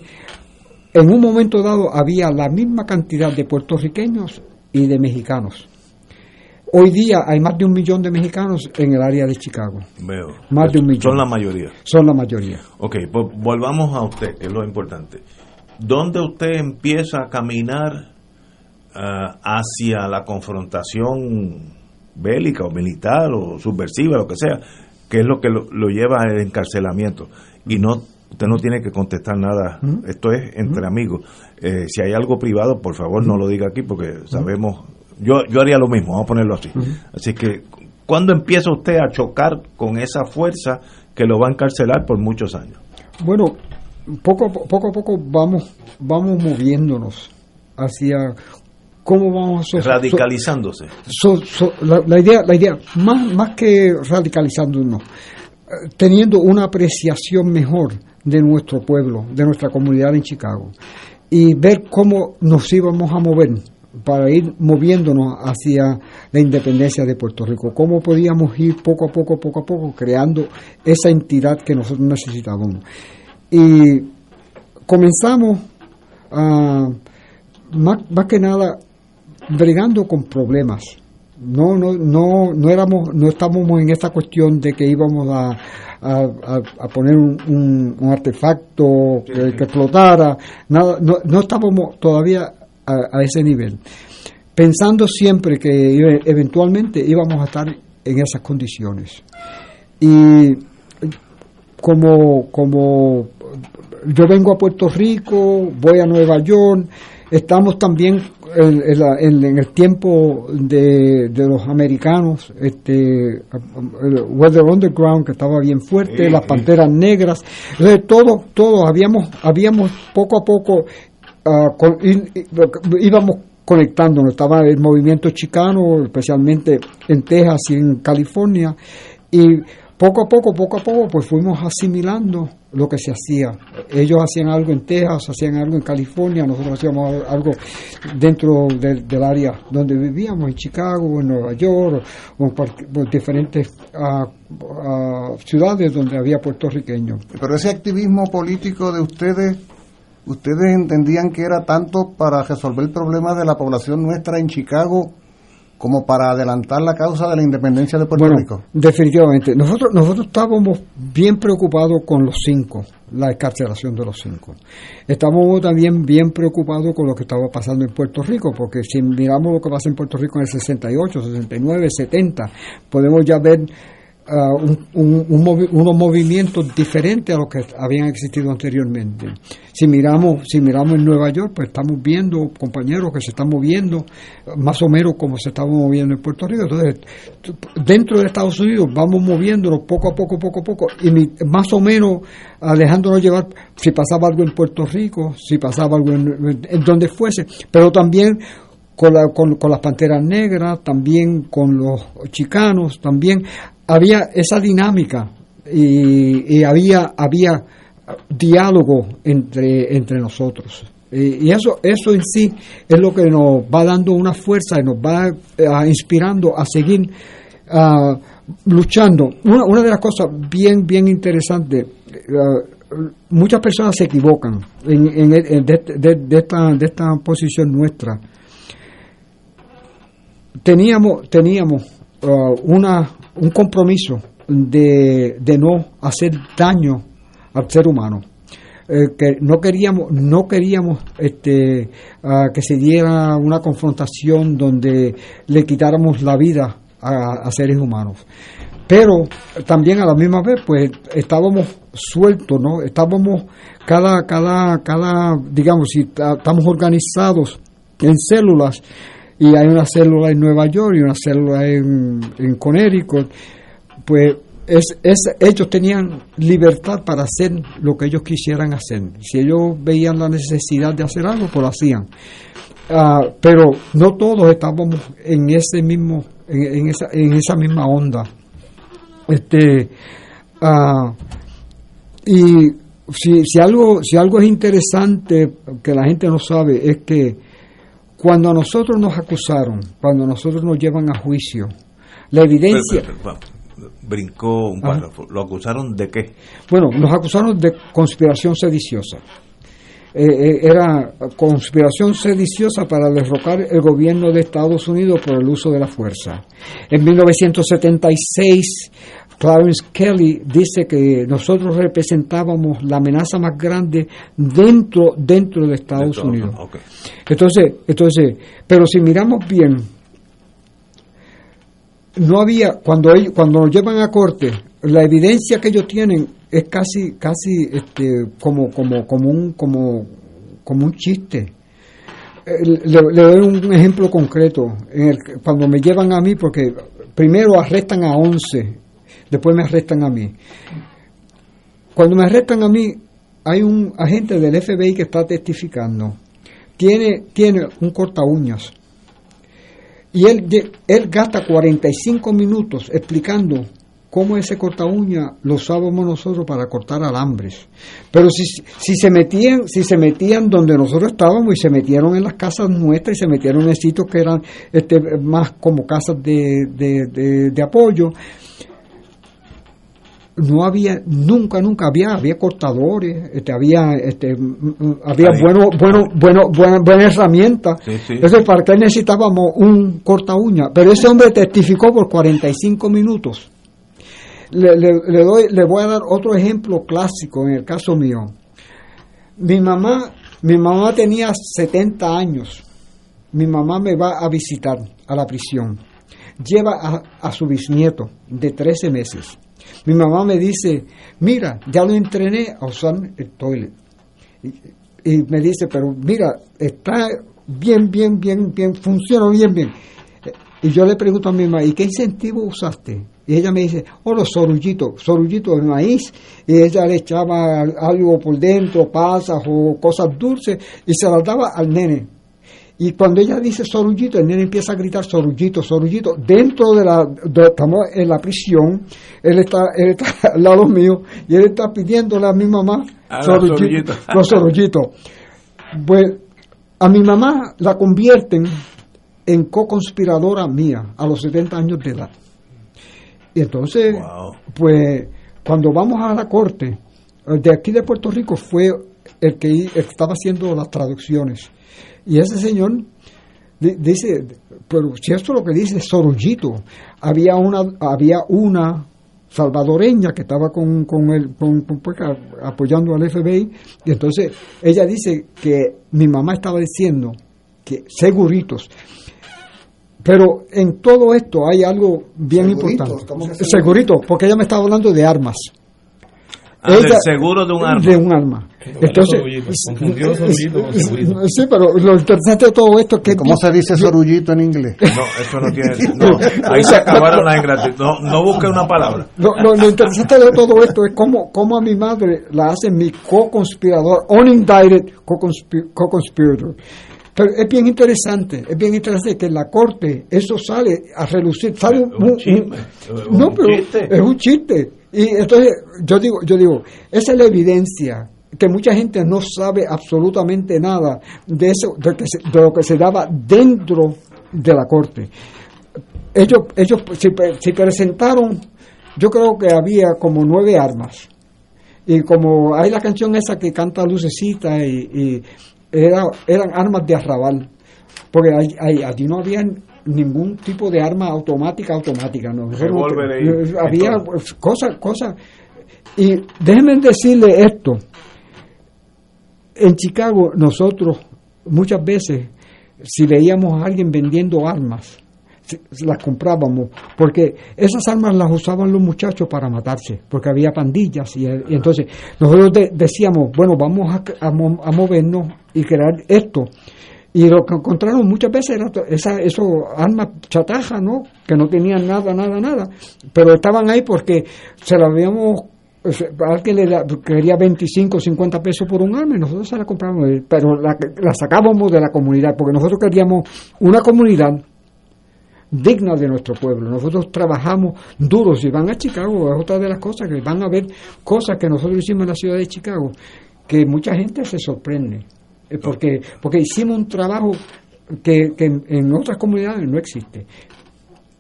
en un momento dado había la misma cantidad de puertorriqueños y de mexicanos. Hoy día hay más de un millón de mexicanos en el área de Chicago. Veo. Más de un millón. Son la mayoría. Son la mayoría. Ok, pues volvamos a usted, que es lo importante. ¿Dónde usted empieza a caminar ah, hacia la confrontación bélica o militar o subversiva, lo que sea, que es lo que lo, lo lleva al encarcelamiento? Y no usted no tiene que contestar nada. Esto es entre amigos. Eh, si hay algo privado, por favor, no lo diga aquí porque sabemos. Yo, yo haría lo mismo, vamos a ponerlo así. Así que, ¿cuándo empieza usted a chocar con esa fuerza que lo va a encarcelar por muchos años? Bueno, poco, poco a poco vamos, vamos moviéndonos hacia cómo vamos a... so- Radicalizándose. so- so- la, la idea, la idea más, más que radicalizándonos, eh, teniendo una apreciación mejor de nuestro pueblo, de nuestra comunidad en Chicago, y ver cómo nos íbamos a mover para ir moviéndonos hacia la independencia de Puerto Rico, cómo podíamos ir poco a poco, poco a poco, creando esa entidad que nosotros necesitábamos. Y comenzamos a, más, más que nada, bregando con problemas. No, no, no, no éramos, no estábamos en esta cuestión de que íbamos a, a, poner un, un- un artefacto que, que explotara, nada, no, no estábamos todavía a, a ese nivel. Pensando siempre que eventualmente íbamos a estar en esas condiciones. Y como, como yo vengo a Puerto Rico, voy a Nueva York, estamos también en, en la- en- en el tiempo de, de los americanos, este, el Weather Underground que estaba bien fuerte, Sí, las sí. panteras negras, entonces todo, todo, habíamos, habíamos poco a poco ah, con- íbamos conectándonos, estaba el movimiento chicano, especialmente en Texas y en California, y poco a poco, poco a poco, pues fuimos asimilando lo que se hacía. Ellos hacían algo en Texas, hacían algo en California, nosotros hacíamos algo dentro del, área donde vivíamos, en Chicago, en Nueva York, o en o diferentes ah, ciudades donde había puertorriqueños. Pero ese activismo político de ustedes, ustedes entendían que era tanto para resolver problemas de la población nuestra en Chicago como para adelantar la causa de la independencia de Puerto Bueno, Rico. definitivamente. Nosotros, nosotros estábamos bien preocupados con los cinco, la escarcelación de los cinco. Estábamos también bien preocupados con lo que estaba pasando en Puerto Rico, porque si miramos lo que pasa en Puerto Rico en el 68, 69, 70, podemos ya ver ah, un- un- un unos movimientos diferentes a los que habían existido anteriormente. Si miramos, si miramos en Nueva York, pues estamos viendo compañeros que se están moviendo más o menos como se estaban moviendo en Puerto Rico. Entonces, dentro de Estados Unidos vamos moviéndonos poco a poco, poco a poco, y más o menos dejándonos llevar si pasaba algo en Puerto Rico, si pasaba algo en, donde fuese, pero también con, la- con las panteras negras, también con los chicanos, también había esa dinámica y, y había, había diálogo entre, entre nosotros. Y, eso, eso en sí es lo que nos va dando una fuerza y nos va eh, inspirando a seguir ah, luchando. Una, una de las cosas bien, bien interesantes, ah, muchas personas se equivocan en, en- en- de- de esta, de esta posición nuestra. Teníamos, teníamos ah, una, un compromiso de, de no hacer daño al ser humano. Eh, que no queríamos no queríamos este ah, que se diera una confrontación donde le quitáramos la vida a, a seres humanos pero también a la misma vez pues estábamos sueltos no estábamos cada cada cada digamos si ta- estamos organizados en células y hay una célula en Nueva York y una célula en, en Connecticut pues es, es- ellos tenían libertad para hacer lo que ellos quisieran hacer. Si ellos veían la necesidad de hacer algo, pues lo hacían. Ah, pero no todos estábamos en ese mismo, en, esa, en esa misma onda. Este, ah, y si, si algo, si algo es interesante que la gente no sabe es que cuando a nosotros nos acusaron, cuando a nosotros nos llevan a juicio, la evidencia, Pero, pero, pero, brincó un Ajá. párrafo. ¿Lo acusaron de qué? Bueno, nos acusaron de conspiración sediciosa. eh, eh, era conspiración sediciosa para derrocar el gobierno de Estados Unidos por el uso de la fuerza. En 1976, Clarence Kelly dice que nosotros representábamos la amenaza más grande dentro dentro de Estados Unidos. Entonces, entonces, pero si miramos bien, no había cuando ellos, cuando nos llevan a corte, la evidencia que ellos tienen es casi casi este como como como un como como un chiste. Eh, Le, le doy un ejemplo concreto. En el que- cuando me llevan a mí, porque primero arrestan a 11, después me arrestan a mí. Cuando me arrestan a mí, hay un agente del FBI que está testificando. Tiene, tiene un corta uñas. Y él, él gasta 45 minutos explicando cómo ese corta uña lo usábamos nosotros para cortar alambres. Pero si, si se metían, si se metían donde nosotros estábamos y se metieron en las casas nuestras y se metieron en sitios que eran este, más como casas de, de- de apoyo, no había nunca nunca había había cortadores este había este había Ahí. bueno bueno bueno buena, buena herramienta. Sí, sí. Entonces, para qué necesitábamos un corta uña pero ese hombre testificó por 45 minutos. Le, le- le doy le voy a dar otro ejemplo clásico en el caso mío. Mi mamá mi mamá tenía 70 años. Mi mamá me va a visitar a la prisión. Lleva a, a su bisnieto de 13 meses mi mamá me dice, mira, ya lo entrené a usar el toilet. Y, me dice, pero mira, está bien, bien, bien, bien, funciona bien, bien. Y yo le pregunto a mi mamá, ¿y qué incentivo usaste? Y ella me dice, oh, los sorullitos, sorullitos de maíz. Y ella le echaba algo por dentro, pasas o cosas dulces, y se las daba al nene. Y cuando ella dice sorullito, el nene empieza a gritar sorullito, sorullito. Dentro de la, de- estamos en la prisión, él está, él está al lado mío y él está pidiéndole a mi mamá Ah, los sorullito- los sorullitos. Pues a mi mamá la convierten en co-conspiradora mía a los 70 años de edad. Y entonces, pues cuando vamos a la corte, el de aquí de Puerto Rico fue el que estaba haciendo las traducciones. Y ese señor di- dice, pero si esto es lo que dice Sorullito, había una, había una salvadoreña que estaba con, con el, con- con, pues, apoyando al FBI, y entonces ella dice que mi mamá estaba diciendo que seguritos. Pero en todo esto hay algo bien importante. Segurito, porque ella me estaba hablando de armas. Ah, del seguro de un arma. De un arma. Entonces, Confundió sorullito con segurito. sí, pero lo interesante de todo esto es que... ¿Cómo se dice sorullito en inglés? No, eso no tiene. No, ahí se acabaron las ingratitud. No, no busque una palabra. Lo, lo- lo interesante de todo esto es cómo, cómo a mi madre la hace mi co-conspirador, unindicted co-conspi- co-conspirator. Pero es bien interesante, es bien interesante que en la corte eso sale a relucir, sale un, un- chisme, un- no, pero chiste. es un chiste. Y entonces yo digo, yo digo, esa es la evidencia que mucha gente no sabe absolutamente nada de eso, de, que se- de lo que se daba dentro de la corte ellos ellos se, pre- se presentaron yo creo que había como nueve armas y como hay la canción esa que canta Lucecita y, y era, eran armas de arrabal porque ahí- ahí- allí no había ningún tipo de arma automática automática no eh, había pues, cosas cosas. Y déjenme decirle esto en Chicago nosotros muchas veces si veíamos a alguien vendiendo armas las comprábamos porque esas armas las usaban los muchachos para matarse porque había pandillas y, entonces nosotros de- decíamos bueno vamos a, a a movernos y crear esto y lo que encontraron muchas veces era esa, esos armas chatajas no que no tenían nada nada nada pero estaban ahí porque se las habíamos o alguien le da- quería 25 50 pesos por un arma y nosotros se la comprábamos pero la, la sacábamos de la comunidad porque nosotros queríamos una comunidad digna de nuestro pueblo. Nosotros trabajamos duros. Si van a Chicago, es otra de las cosas que van a ver cosas que nosotros hicimos en la ciudad de Chicago, que mucha gente se sorprende. Porque, porque hicimos un trabajo que, que en, en otras comunidades no existe.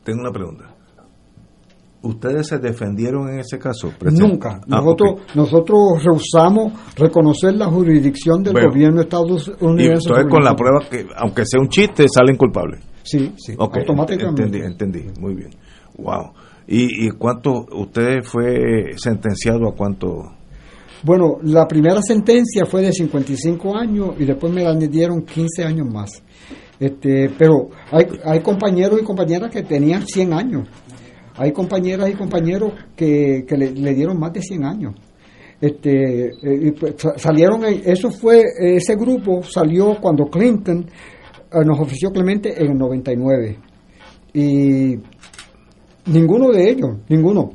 Tengo una pregunta. ¿Ustedes se defendieron en ese caso? Nunca. Ah, nosotros, nosotros rehusamos reconocer la jurisdicción del Bueno. gobierno de Estados Y Unidos. entonces con la prueba que, aunque sea un chiste, salen culpables. Sí, sí. Automáticamente. Entendí, entendí. Muy bien. Wow. ¿Y, y cuánto, usted fue sentenciado a cuánto? Bueno, la primera sentencia fue de 55 años y después me la dieron 15 años más. Este, pero hay, hay compañeros y compañeras que tenían 100 años. Hay compañeras y compañeros que, que le, le dieron más de 100 años. Este, eh, pues, sa- salieron, en- eso fue, ese grupo salió cuando Clinton eh, nos ofreció Clemente en el 99. Y ninguno de ellos, ninguno,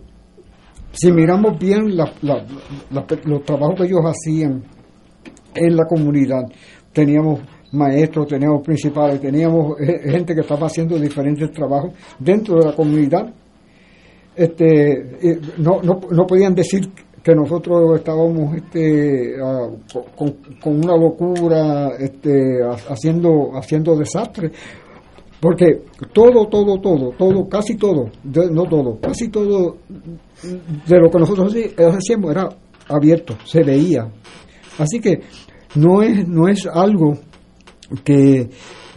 si miramos bien la- los trabajos que ellos hacían en la comunidad, teníamos maestros, teníamos principales, teníamos eh, gente que estaba haciendo diferentes trabajos dentro de la comunidad. Este, eh, no, no, no podían decir que nosotros estábamos este, con, una locura este, ha- haciendo, haciendo desastres. Porque todo, todo, todo, todo, casi todo, no todo, casi todo de lo que nosotros haci- hacíamos era abierto, se veía. Así que no es, no es algo que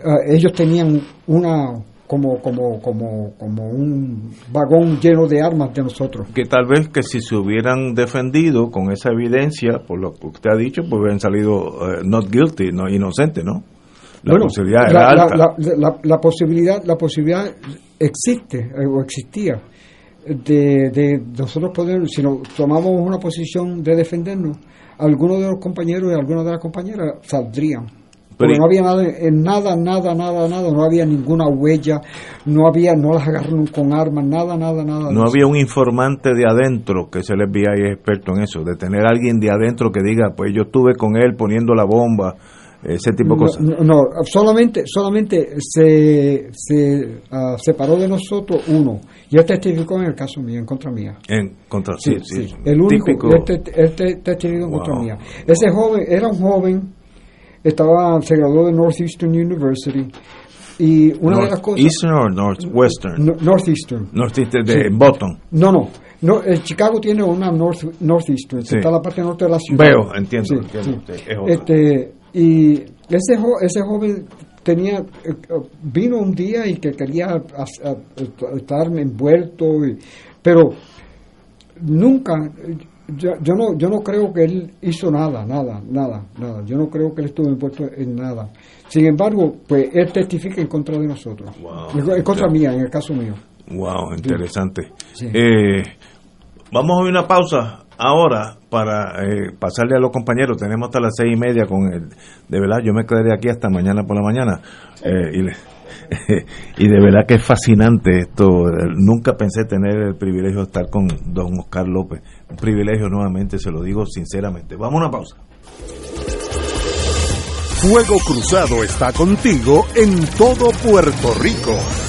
ah, ellos tenían una como, como, como, como un vagón lleno de armas de nosotros. Que tal vez que si se hubieran defendido con esa evidencia, por lo que usted ha dicho, pues hubieran salido eh, not guilty, no inocente, ¿no? La Bueno, posibilidad la, era alta. la- la- la posibilidad la posibilidad existe eh, o existía de, de nosotros poder si nos tomamos una posición de defendernos algunos de los compañeros y algunas de las compañeras saldrían Pero- no había nada, en nada, nada, nada, nada, no había ninguna huella, no había, no las agarraron con armas, nada, nada, nada. No había un informante de adentro, que es el FBI es experto en eso, de tener a alguien de adentro que diga, pues yo estuve con él poniendo la bomba, ese tipo de cosas. No, no, solamente, solamente se, se ah, separó de nosotros uno y él testificó en el caso mío, en contra mía. En contra, sí, sí, sí. El único, típico. este, este testificó en contra Wow. mía. Ese joven, era un joven, estaba, se graduó de Northeastern University y una de las cosas... Eastern o Northwestern? No- Northeastern. Northeastern de Sí. Boston. No, no. no eh, Chicago tiene una North, Northeastern, que Sí. está en la parte norte de la ciudad. Veo, entiendo, Sí, entiendo, es. Este, y ese, jo- ese joven tenía eh, vino un día y que quería as- a- estar envuelto, y- pero nunca. Yo, yo no yo no creo que él hizo nada, nada, nada, nada. Yo no creo que él estuvo envuelto en nada. Sin embargo, pues él testifica en contra de nosotros. En, en contra mía, en el caso mío. Wow, interesante. Sí. Eh, vamos a una pausa ahora para eh, pasarle a los compañeros. Tenemos hasta las seis y media con el. De verdad, yo me quedaré aquí hasta mañana por la mañana. Eh, y, le- y de verdad que es fascinante esto. Nunca pensé tener el privilegio de estar con don Oscar López. Un privilegio nuevamente, se lo digo sinceramente. Vamos a una pausa. Fuego Cruzado está contigo en todo Puerto Rico.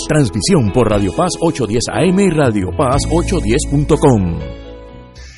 Transmisión por Radio Paz 810 AM y Radio Paz 810.com.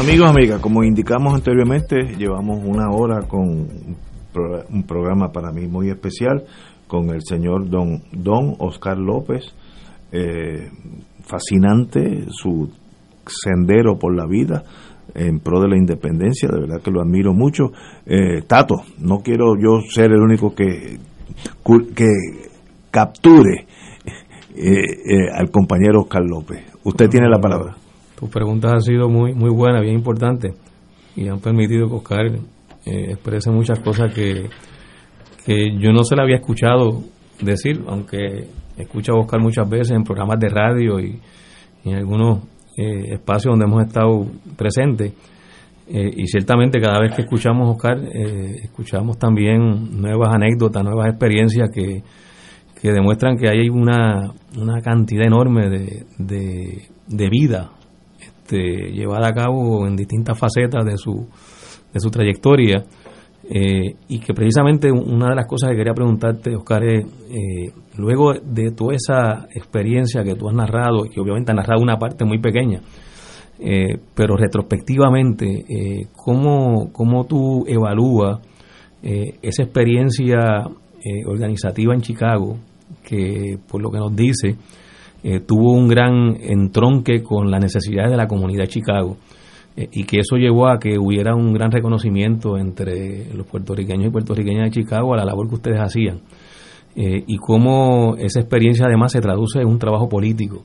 Amigos, amigas, como indicamos anteriormente, llevamos una hora con un pro- un programa para mí muy especial con el señor don, don Oscar López. Eh, fascinante su sendero por la vida en pro de la independencia, de verdad que lo admiro mucho. Eh, Tato, no quiero yo ser el único que, que capture eh, eh, al compañero Oscar López. Usted tiene la palabra. Tus preguntas han sido muy muy buenas, bien importantes y han permitido que Oscar eh, exprese muchas cosas que, que yo no se le había escuchado decir, aunque escucho a Oscar muchas veces en programas de radio y, en algunos eh, espacios donde hemos estado presentes. Eh, y ciertamente cada vez que escuchamos a Oscar, eh, escuchamos también nuevas anécdotas, nuevas experiencias que, que demuestran que hay una, una cantidad enorme de, de vida este, llevada a cabo en distintas facetas de su, de su trayectoria. Eh, y que precisamente una de las cosas que quería preguntarte, Oscar, es, eh, luego de toda esa experiencia que tú has narrado, y obviamente has narrado una parte muy pequeña, eh, pero retrospectivamente, ¿cómo, ¿cómo, tú evalúas esa experiencia organizativa en Chicago, que por lo que nos dice, tuvo un gran entronque con las necesidades de la comunidad de Chicago? Eh, y que eso llevó a que hubiera un gran reconocimiento entre los puertorriqueños y puertorriqueñas de Chicago a la labor que ustedes hacían eh, y cómo esa experiencia además se traduce en un trabajo político.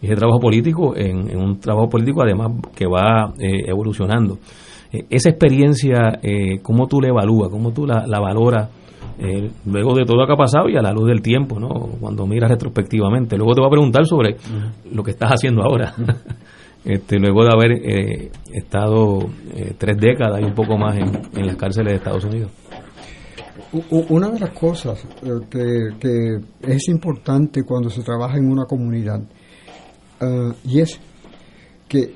Y ese trabajo político en, un trabajo político además que va eh, evolucionando. Esa experiencia cómo tú la evalúas cómo tú la valoras luego de todo lo que ha pasado y a la luz del tiempo, ¿no? Cuando miras retrospectivamente. Luego te voy a preguntar sobre lo que estás haciendo ahora. este, luego de haber eh, estado eh, tres décadas y un poco más en, las cárceles de Estados Unidos. Una de las cosas eh, que, es importante cuando se trabaja en una comunidad y es que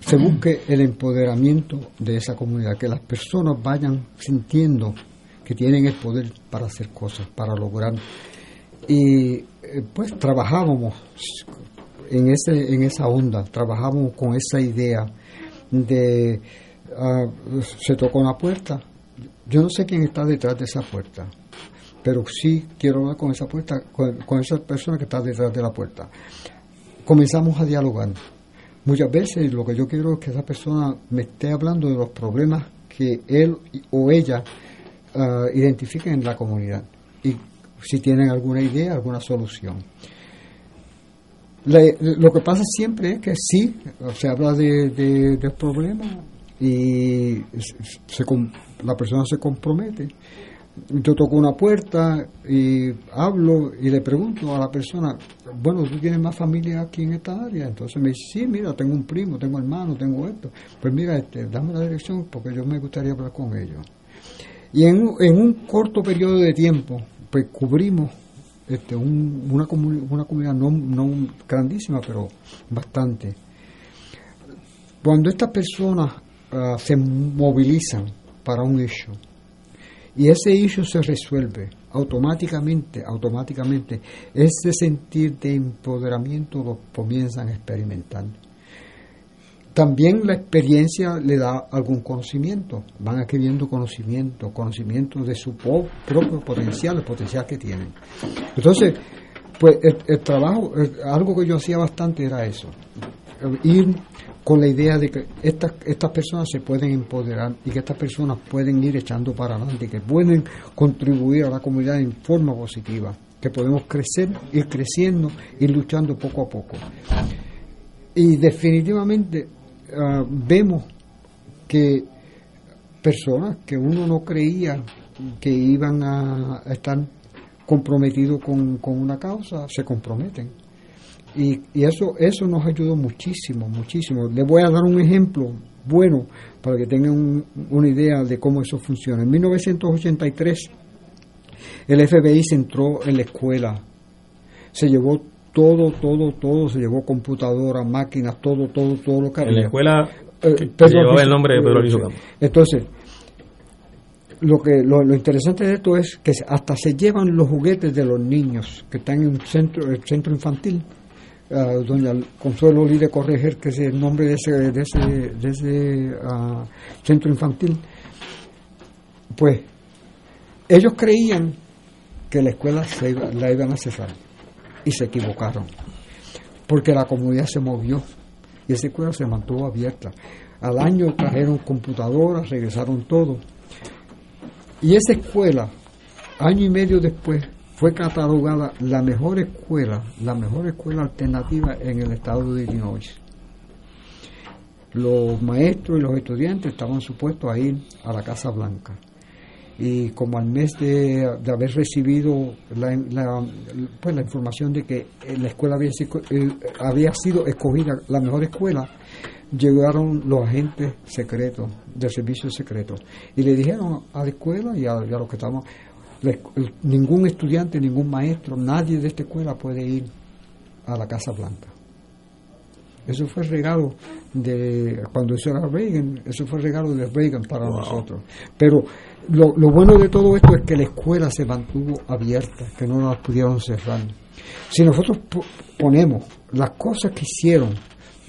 se busque el empoderamiento de esa comunidad, que las personas vayan sintiendo que tienen el poder para hacer cosas, para lograr. Y pues trabajábamos en, ese, en esa onda, trabajamos con esa idea de ah, se tocó una puerta. Yo no sé quién está detrás de esa puerta, pero sí quiero hablar con esa puerta, con, esa persona que está detrás de la puerta. Comenzamos a dialogar. Muchas veces lo que yo quiero es que esa persona me esté hablando de los problemas que él o ella uh, identifiquen en la comunidad y si tienen alguna idea, alguna solución lo que pasa siempre es que sí, se habla de, de, problemas y se, la persona se compromete. Yo toco una puerta y hablo y le pregunto a la persona, bueno, ¿tú tienes más familia aquí en esta área? Entonces me dice, sí, mira, tengo un primo, tengo hermano, tengo esto. Pues mira, este, dame la dirección porque yo me gustaría hablar con ellos. Y en, un corto periodo de tiempo, pues cubrimos este, una, comunidad no, no grandísima, pero bastante. Cuando estas personas ah, se movilizan para un hecho y ese hecho se resuelve automáticamente, automáticamente, ese sentir de empoderamiento lo comienzan a experimentar. También la experiencia le da algún conocimiento, van adquiriendo conocimiento, conocimiento de su propio potencial, el potencial que tienen. Entonces, pues el, trabajo, algo que yo hacía bastante era eso, ir con la idea de que estas, estas personas se pueden empoderar y que estas personas pueden ir echando para adelante, que pueden contribuir a la comunidad en forma positiva, que podemos crecer, ir creciendo, ir luchando poco a poco. Y definitivamente Ah, vemos que personas que uno no creía que iban a, estar comprometidos con, una causa, se comprometen. Y, eso, eso nos ayudó muchísimo, muchísimo. Les voy a dar un ejemplo bueno para que tengan una idea de cómo eso funciona. En 1983 el FBI se entró en la escuela, se llevó todo, todo, todo, se llevó computadoras, máquinas, todo, todo, todo lo que había. En la escuela eh, llevaba el nombre de Pedro Aliso Entonces, lo que lo, interesante de esto es que hasta se llevan los juguetes de los niños que están en un centro, el centro infantil. Uh, doña Consuelo Lide Correger, que es el nombre de ese, de ese, de ese ah, centro infantil, pues ellos creían que la escuela se la iban a cerrar y se equivocaron, porque la comunidad se movió y esa escuela se mantuvo abierta. Al año trajeron computadoras, regresaron todo. Y esa escuela, año y medio después, fue catalogada la mejor escuela, la mejor escuela alternativa en el estado de Illinois. Los maestros y los estudiantes estaban supuestos a ir a la Casa Blanca y como al mes de, haber recibido la, pues la información de que la escuela había, eh, había sido escogida la mejor escuela, llegaron los agentes secretos del servicio secreto y le dijeron a la escuela y a, los que el- ningún estudiante, ningún maestro, nadie de esta escuela puede ir a la Casa Blanca. Eso fue regalo de cuando eso era Reagan, eso fue regalo de Reagan para nosotros. Pero lo, bueno de todo esto es que la escuela se mantuvo abierta, que no nos pudieron cerrar. Si nosotros po- ponemos las cosas que hicieron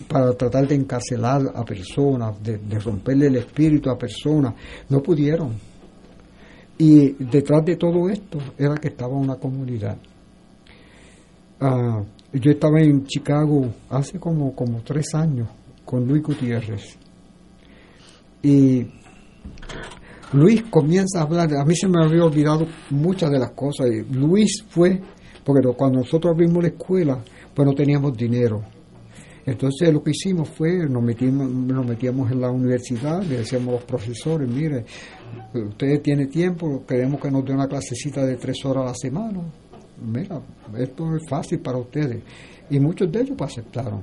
para tratar de encarcelar a personas, de, de romperle el espíritu a personas, no pudieron. Y detrás de todo esto era que estaba una comunidad. Ah, yo estaba en Chicago hace como, como tres años con Luis Gutiérrez. Y Luis comienza a hablar, a mí se me había olvidado muchas de las cosas. Luis fue, porque cuando nosotros abrimos la escuela, pues no teníamos dinero. Entonces lo que hicimos fue, nos metimos, nos metíamos en la universidad, le decíamos a los profesores, mire, usted tiene tiempo, queremos que nos dé una clasecita de tres horas a la semana. Mira, esto es fácil para ustedes. Y muchos de ellos pues, aceptaron.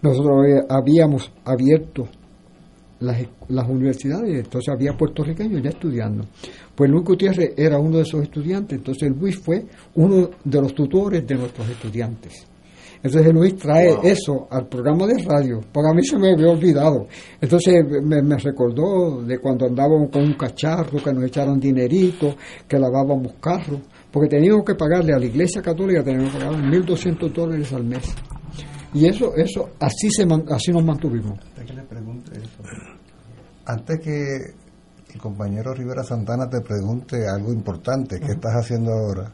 Nosotros había- habíamos abierto las, las universidades, entonces había puertorriqueños ya estudiando. Pues Luis Gutiérrez era uno de esos estudiantes, entonces Luis fue uno de los tutores de nuestros estudiantes. Entonces Luis trae eso al programa de radio, porque a mí se me había olvidado. Entonces me, me recordó de cuando andábamos con un cacharro, que nos echaron dinerito, que lavábamos carros, porque teníamos que pagarle a la iglesia católica, teníamos que pagar 1.200 dólares al mes. Y eso, eso así, se, así nos mantuvimos. Que le pregunte eso, antes que el compañero Rivera Santana te pregunte algo importante, ¿qué estás haciendo ahora?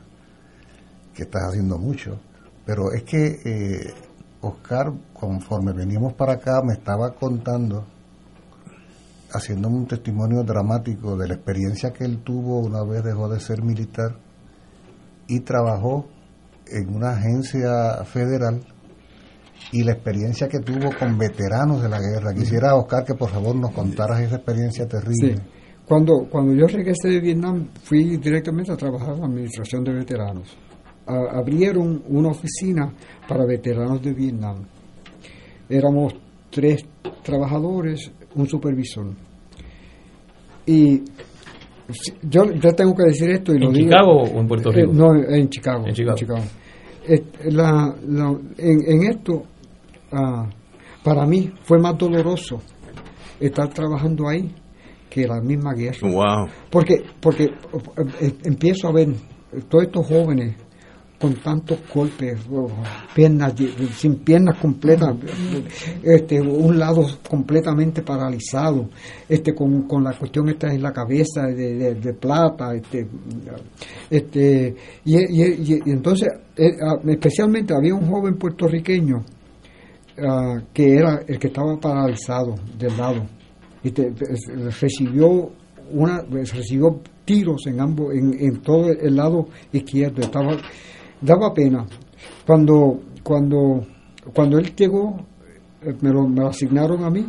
Que estás haciendo mucho. Pero es que eh, Oscar, conforme veníamos para acá, me estaba contando, haciéndome un testimonio dramático de la experiencia que él tuvo una vez dejó de ser militar y trabajó en una agencia federal y la experiencia que tuvo con veteranos de la guerra. Quisiera, Oscar, que por favor nos contaras esa experiencia terrible. Sí. Cuando, cuando yo regresé de Vietnam, fui directamente a trabajar en la Administración de Veteranos. A- abrieron una oficina para veteranos de Vietnam. Éramos tres trabajadores, un supervisor. Y yo, yo tengo que decir esto y lo ¿En digo. Chicago o en Puerto Eh, Rico? no, en Chicago. En Chicago. Eh, la- la- en, en esto, ah, para mí fue más doloroso estar trabajando ahí que la misma guerra. Wow. Porque, porque eh, empiezo a ver todos estos jóvenes con tantos golpes, piernas sin piernas completas, este, un lado completamente paralizado, este, con, con la cuestión esta en la cabeza de, de- plata, este, este, y, entonces, eh, ah, especialmente había un joven puertorriqueño ah, que era el que estaba paralizado del lado y recibió una recibió tiros en ambos en, en todo el lado izquierdo estaba daba pena cuando cuando cuando él llegó eh, me lo, me lo asignaron a mí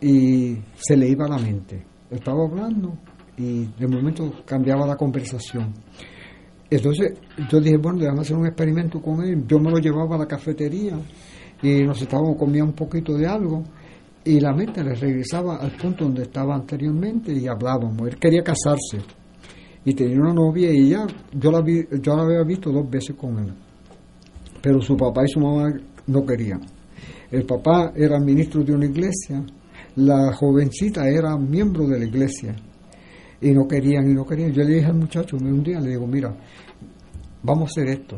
y se le iba la mente estaba hablando y de momento cambiaba la conversación entonces yo dije, bueno, déjame hacer un experimento con él. Yo me lo llevaba a la cafetería y nos estábamos comiendo un poquito de algo y la mente le regresaba al punto donde estaba anteriormente y hablábamos. Él quería casarse y tenía una novia y ya yo la, vi, yo la había visto dos veces con él. Pero su papá y su mamá no querían. El papá era ministro de una iglesia, la jovencita era miembro de la iglesia y no querían y no querían. Yo le dije al muchacho un día, le digo, mira, vamos a hacer esto.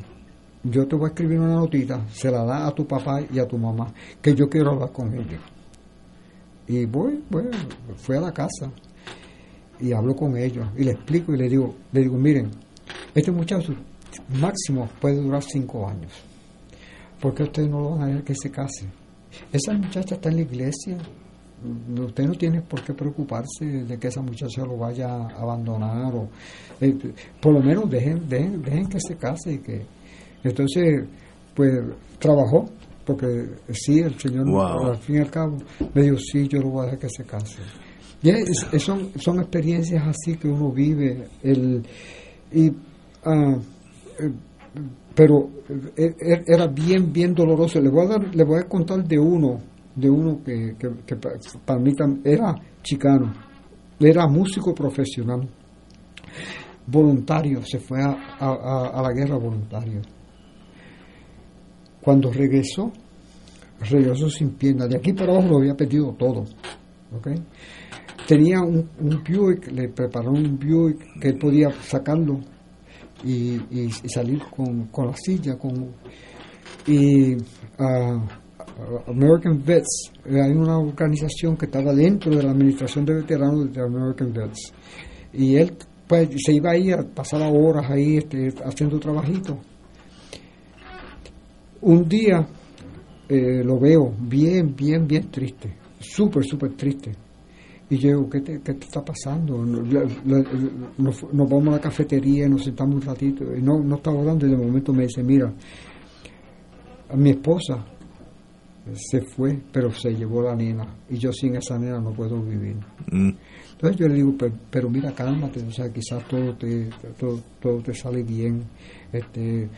Yo te voy a escribir una notita, se la da a tu papá y a tu mamá, que yo quiero hablar con ellos. Y voy, bueno, fui a la casa y hablo con ellos y le explico y le digo, le digo, miren, este muchacho máximo puede durar cinco años. ¿Por qué ustedes no lo van a dejar que se case? Esa muchacha está en la iglesia, usted no tiene por qué preocuparse de que esa muchacha lo vaya a abandonar o eh, por lo menos dejen, dejen, dejen que se case y que entonces pues trabajó porque sí el señor Wow. al fin y al cabo me dijo sí yo lo voy a dejar que se case son, son experiencias así que uno vive el y eh, pero eh, eh, era bien bien doloroso le voy a dar le voy a contar de uno de uno que, que, que pa- para mí era chicano era músico profesional voluntario, se fue a, a- la guerra voluntario. Cuando regresó, regresó sin piernas. De aquí para abajo lo había perdido todo. ¿ok? Tenía un, un Buick, le prepararon un Buick que él podía sacarlo y, salir con, con la silla. Con, y ah, American Vets, hay una organización que estaba dentro de la administración de veteranos de American Vets. Y él pues, se iba ahí, pasaba horas ahí este, haciendo trabajitos. Un día eh, lo veo bien, bien, bien triste, súper, súper triste. Y yo digo, ¿qué te, qué te está pasando? Nos, nos vamos a la cafetería, nos sentamos un ratito, y no, no estaba hablando, y de momento me dice, mira, a mi esposa se fue, pero se llevó la nena, y yo sin esa nena no puedo vivir. Entonces yo le digo, pero, pero mira, cálmate, o sea, quizás todo te, todo, todo te sale bien, este,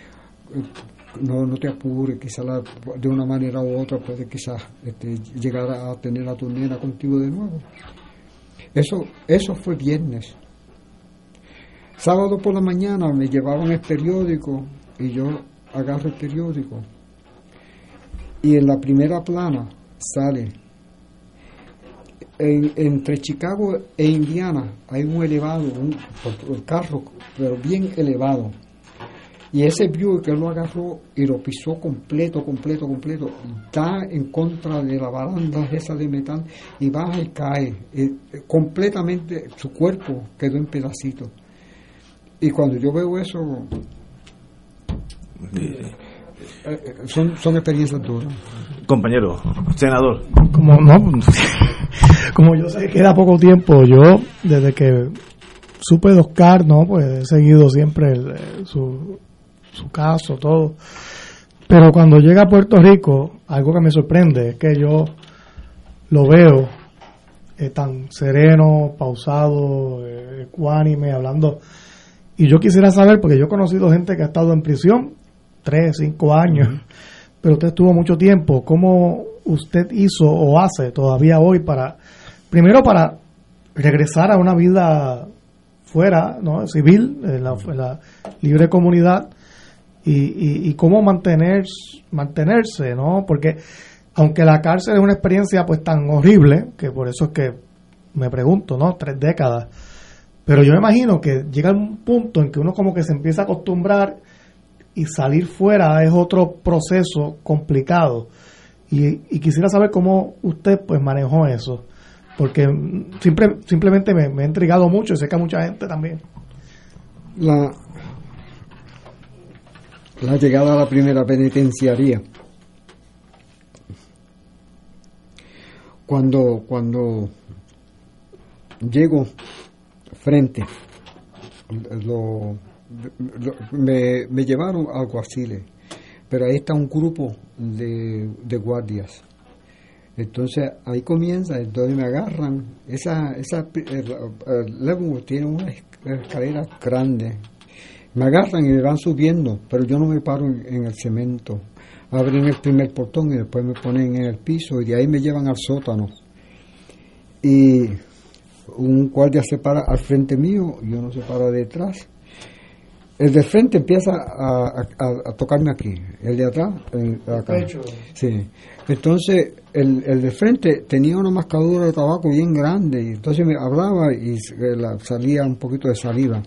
no, no te apures, quizás la- de una manera u otra puedes quizás este, llegar a tener a tu nena contigo de nuevo. Eso, eso fue viernes. Sábado por la mañana me llevaban el periódico y yo agarro el periódico y en la primera plana sale en- entre Chicago e Indiana hay un elevado, un, un carro, pero bien elevado. Y ese Buick que él lo agarró y lo pisó completo, completo, completo, da en contra de la baranda esa de metal y baja y cae. Eh, eh, completamente su cuerpo quedó en pedacitos. Y cuando yo veo eso, eh, eh, son, son experiencias duras. Compañero, senador. como no como yo sé que queda poco tiempo yo desde que supe de Oscar no pues he seguido siempre el, su, su caso todo pero cuando llega a Puerto Rico algo que me sorprende es que yo lo veo eh, tan sereno pausado eh, ecuánime hablando y yo quisiera saber porque yo he conocido gente que ha estado en prisión tres cinco años pero usted estuvo mucho tiempo. ¿Cómo usted hizo o hace todavía hoy para, primero para regresar a una vida fuera, ¿no? civil, en la, en la libre comunidad, y, y, y cómo mantener, mantenerse, ¿no? Porque aunque la cárcel es una experiencia pues tan horrible, que por eso es que me pregunto, ¿no? Tres décadas. Pero yo me imagino que llega un punto en que uno como que se empieza a acostumbrar y salir fuera es otro proceso complicado. Y, y quisiera saber cómo usted pues manejó eso, porque siempre, simplemente me, me ha intrigado mucho y sé que a mucha gente también. La, la llegada a la primera penitenciaría. Cuando, cuando llego frente, lo, me, me llevaron alguaciles, pero ahí está un grupo de, de guardias. Entonces ahí comienza, entonces me agarran. Esa, esa el, el Leavenworth tiene una esc- escalera grande. Me agarran y me van subiendo, pero yo no me paro en, en el cemento. Abren el primer portón y después me ponen en el piso y de ahí me llevan al sótano. Y un guardia se para al frente mío y uno se para detrás. El de frente empieza a, a- a tocarme aquí, el de atrás, el acá. Pecho. Sí. Entonces, el, el de frente tenía una mascadura de tabaco bien grande, y entonces me hablaba y la- salía un poquito de saliva.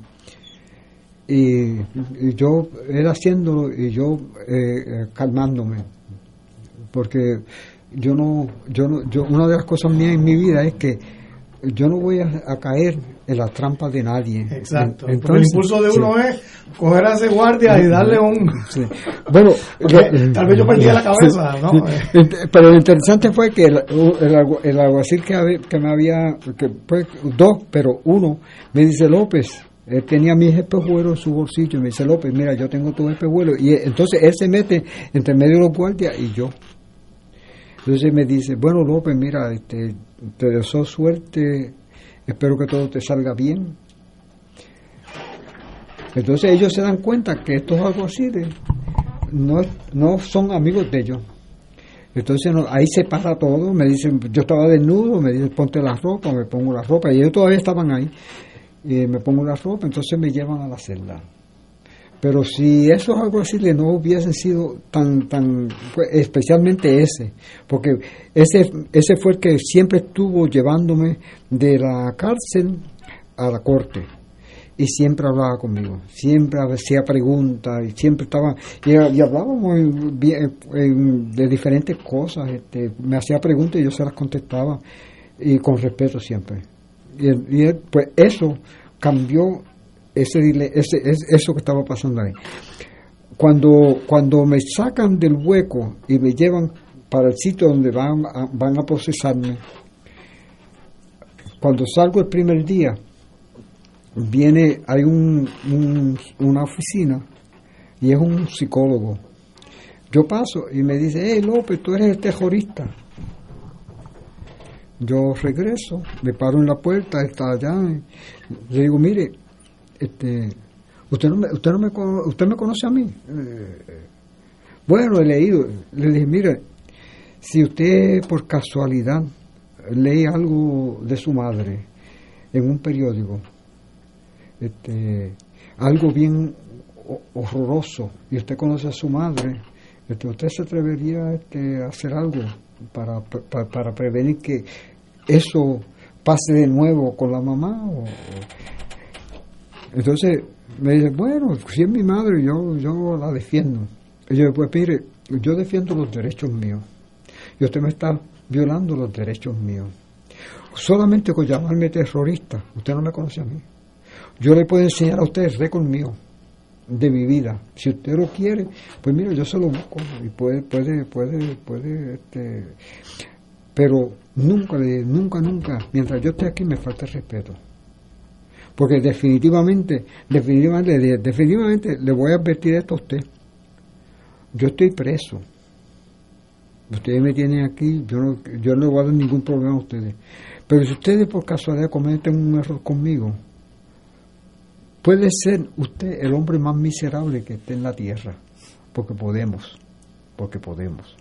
Y, y yo, él haciéndolo y yo eh, eh, calmándome, porque yo no, yo no, yo, una de las cosas mías en mi vida es que yo no voy a, a caer en las trampas de nadie. Exacto. En- porque el impulso de sí. uno es coger a ese guardia y darle un... Sí. Bueno, Porque tal vez yo perdía la cabeza, Sí, ¿no? Pero lo interesante fue que el, el, el alguacil que, que me había, que fue dos, pero uno, me dice López, él tenía mis espejuelos en su bolsillo, y me dice López, mira, yo tengo tus espejuelos. Y entonces él se mete entre medio de los guardias y yo. Entonces me dice, bueno López, mira, este, te deseo suerte, espero que todo te salga bien. Entonces ellos se dan cuenta que estos alguaciles no, no son amigos de ellos. Entonces ahí se para todo, me dicen, yo estaba desnudo, me dicen ponte la ropa, me pongo la ropa, y ellos todavía estaban ahí. Y me pongo la ropa, entonces me llevan a la celda. Pero si esos alguaciles no hubiesen sido tan, tan, especialmente ese, porque ese, ese fue el que siempre estuvo llevándome de la cárcel a la corte y siempre hablaba conmigo, siempre hacía preguntas y siempre estaba, y, hablábamos de diferentes cosas, este, me hacía preguntas y yo se las contestaba y con respeto siempre. Y, él, pues eso cambió ese, ese, es- eso que estaba pasando ahí. Cuando, cuando me sacan del hueco y me llevan para el sitio donde van a, van a procesarme, cuando salgo el primer día, viene, hay un, un- una oficina y es un psicólogo. Yo paso y me dice, hey López, tú eres el terrorista. Yo regreso, me paro en la puerta, está allá, y le digo, mire, este, usted no me, usted no me, usted me conoce a mí. Eh, bueno, he leído. Le dije, mire, si usted por casualidad lee algo de su madre en un periódico, este, algo bien ho- horroroso, y usted conoce a su madre, este, usted se atrevería este, a hacer algo para, para, para prevenir que eso pase de nuevo con la mamá. o- entonces me dice, bueno, si es mi madre, yo, yo la defiendo. Y yo, pues mire, yo defiendo los derechos míos. Y usted me está violando los derechos míos. Solamente con llamarme terrorista, usted no me conoce a mí. Yo le puedo enseñar a usted el récord mío de mi vida. Si usted lo quiere, pues mire, yo se lo busco y puede, puede, puede, puede, este, pero nunca, nunca, nunca, mientras yo esté aquí me falta respeto. Porque definitivamente, definitivamente, de- definitivamente le voy a advertir esto a usted. Yo estoy preso. Ustedes me tienen aquí, yo no, yo no voy a dar ningún problema a ustedes. Pero si ustedes por casualidad cometen un error conmigo, puede ser usted el hombre más miserable que esté en la tierra. Porque podemos, porque podemos.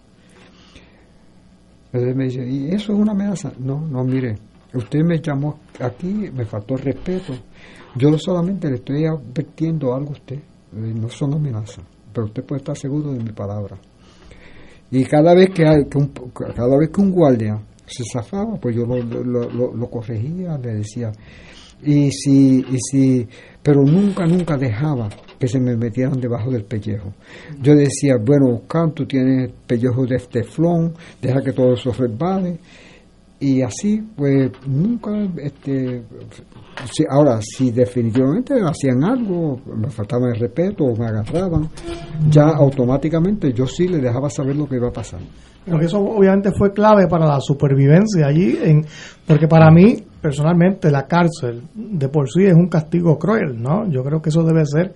Me dice, ¿y eso es una amenaza? No, no, mire, usted me llamó aquí, me faltó respeto. Yo solamente le estoy advirtiendo algo a usted, eh, no son amenazas, pero usted puede estar seguro de mi palabra. Y cada vez que, hay, que un, cada vez que un guardia se zafaba, pues yo lo, lo, lo- lo corregía, le decía. Y si, y si, pero nunca, nunca dejaba que se me metieran debajo del pellejo. Yo decía, bueno, Oscar, tú tienes pellejo de teflón, deja que todo eso resbale. Y así, pues nunca, este, si- ahora, si definitivamente hacían algo, me faltaba el respeto o me agarraban, ya automáticamente yo sí le dejaba saber lo que iba a pasar. Pero eso obviamente fue clave para la supervivencia allí, en, porque para mí, personalmente, la cárcel de por sí es un castigo cruel, ¿no? Yo creo que eso debe ser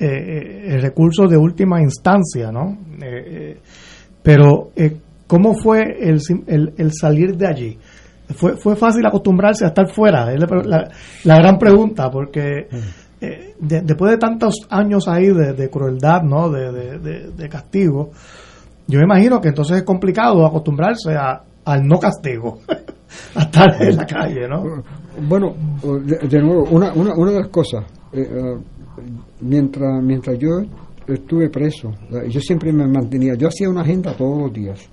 eh, eh, el recurso de última instancia, ¿no? Eh, eh, pero, eh, ¿cómo fue el, sim- el, el salir de allí? ¿Fue, ¿Fue fácil acostumbrarse a estar fuera? Es la, la- la gran pregunta, porque eh, de- después de tantos años ahí de, de crueldad, ¿no? De, de, de- de castigo, yo me imagino que entonces es complicado acostumbrarse a, al no castigo, a estar en la calle, ¿no? Bueno, de, de nuevo, una, una, una de las cosas, eh, mientras, mientras yo estuve preso, yo siempre me mantenía, yo hacía una agenda todos los días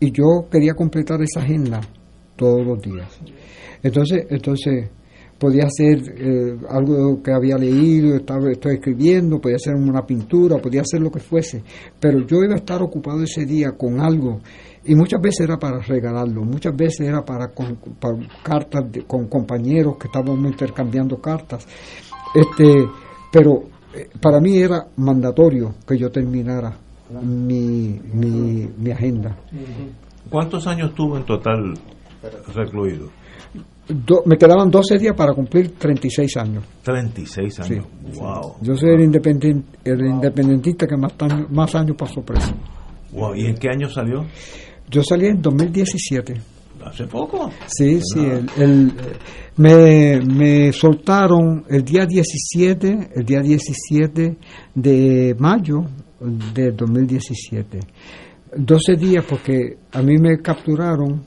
y yo quería completar esa agenda todos los días. Entonces, entonces podía hacer eh, algo que había leído, estaba, estoy escribiendo, podía hacer una pintura, podía hacer lo que fuese, pero yo iba a estar ocupado ese día con algo y muchas veces era para regalarlo, muchas veces era para, con, cartas de- con compañeros que estábamos intercambiando cartas, este, pero eh, para mí era mandatorio que yo terminara mi, mi, mi agenda. ¿Cuántos años tuvo en total recluido? Do- me quedaban 12 días para cumplir 36 años. 36 años. Wow. Yo soy el, independent, el independentista que más, más años pasó preso. wow. ¿Y en qué año salió? Yo salí en 2017. ¿Hace poco? Sí, sí. El, el- me, me soltaron el día 17, el día 17 de mayo de 2017. 12 días porque a mí me capturaron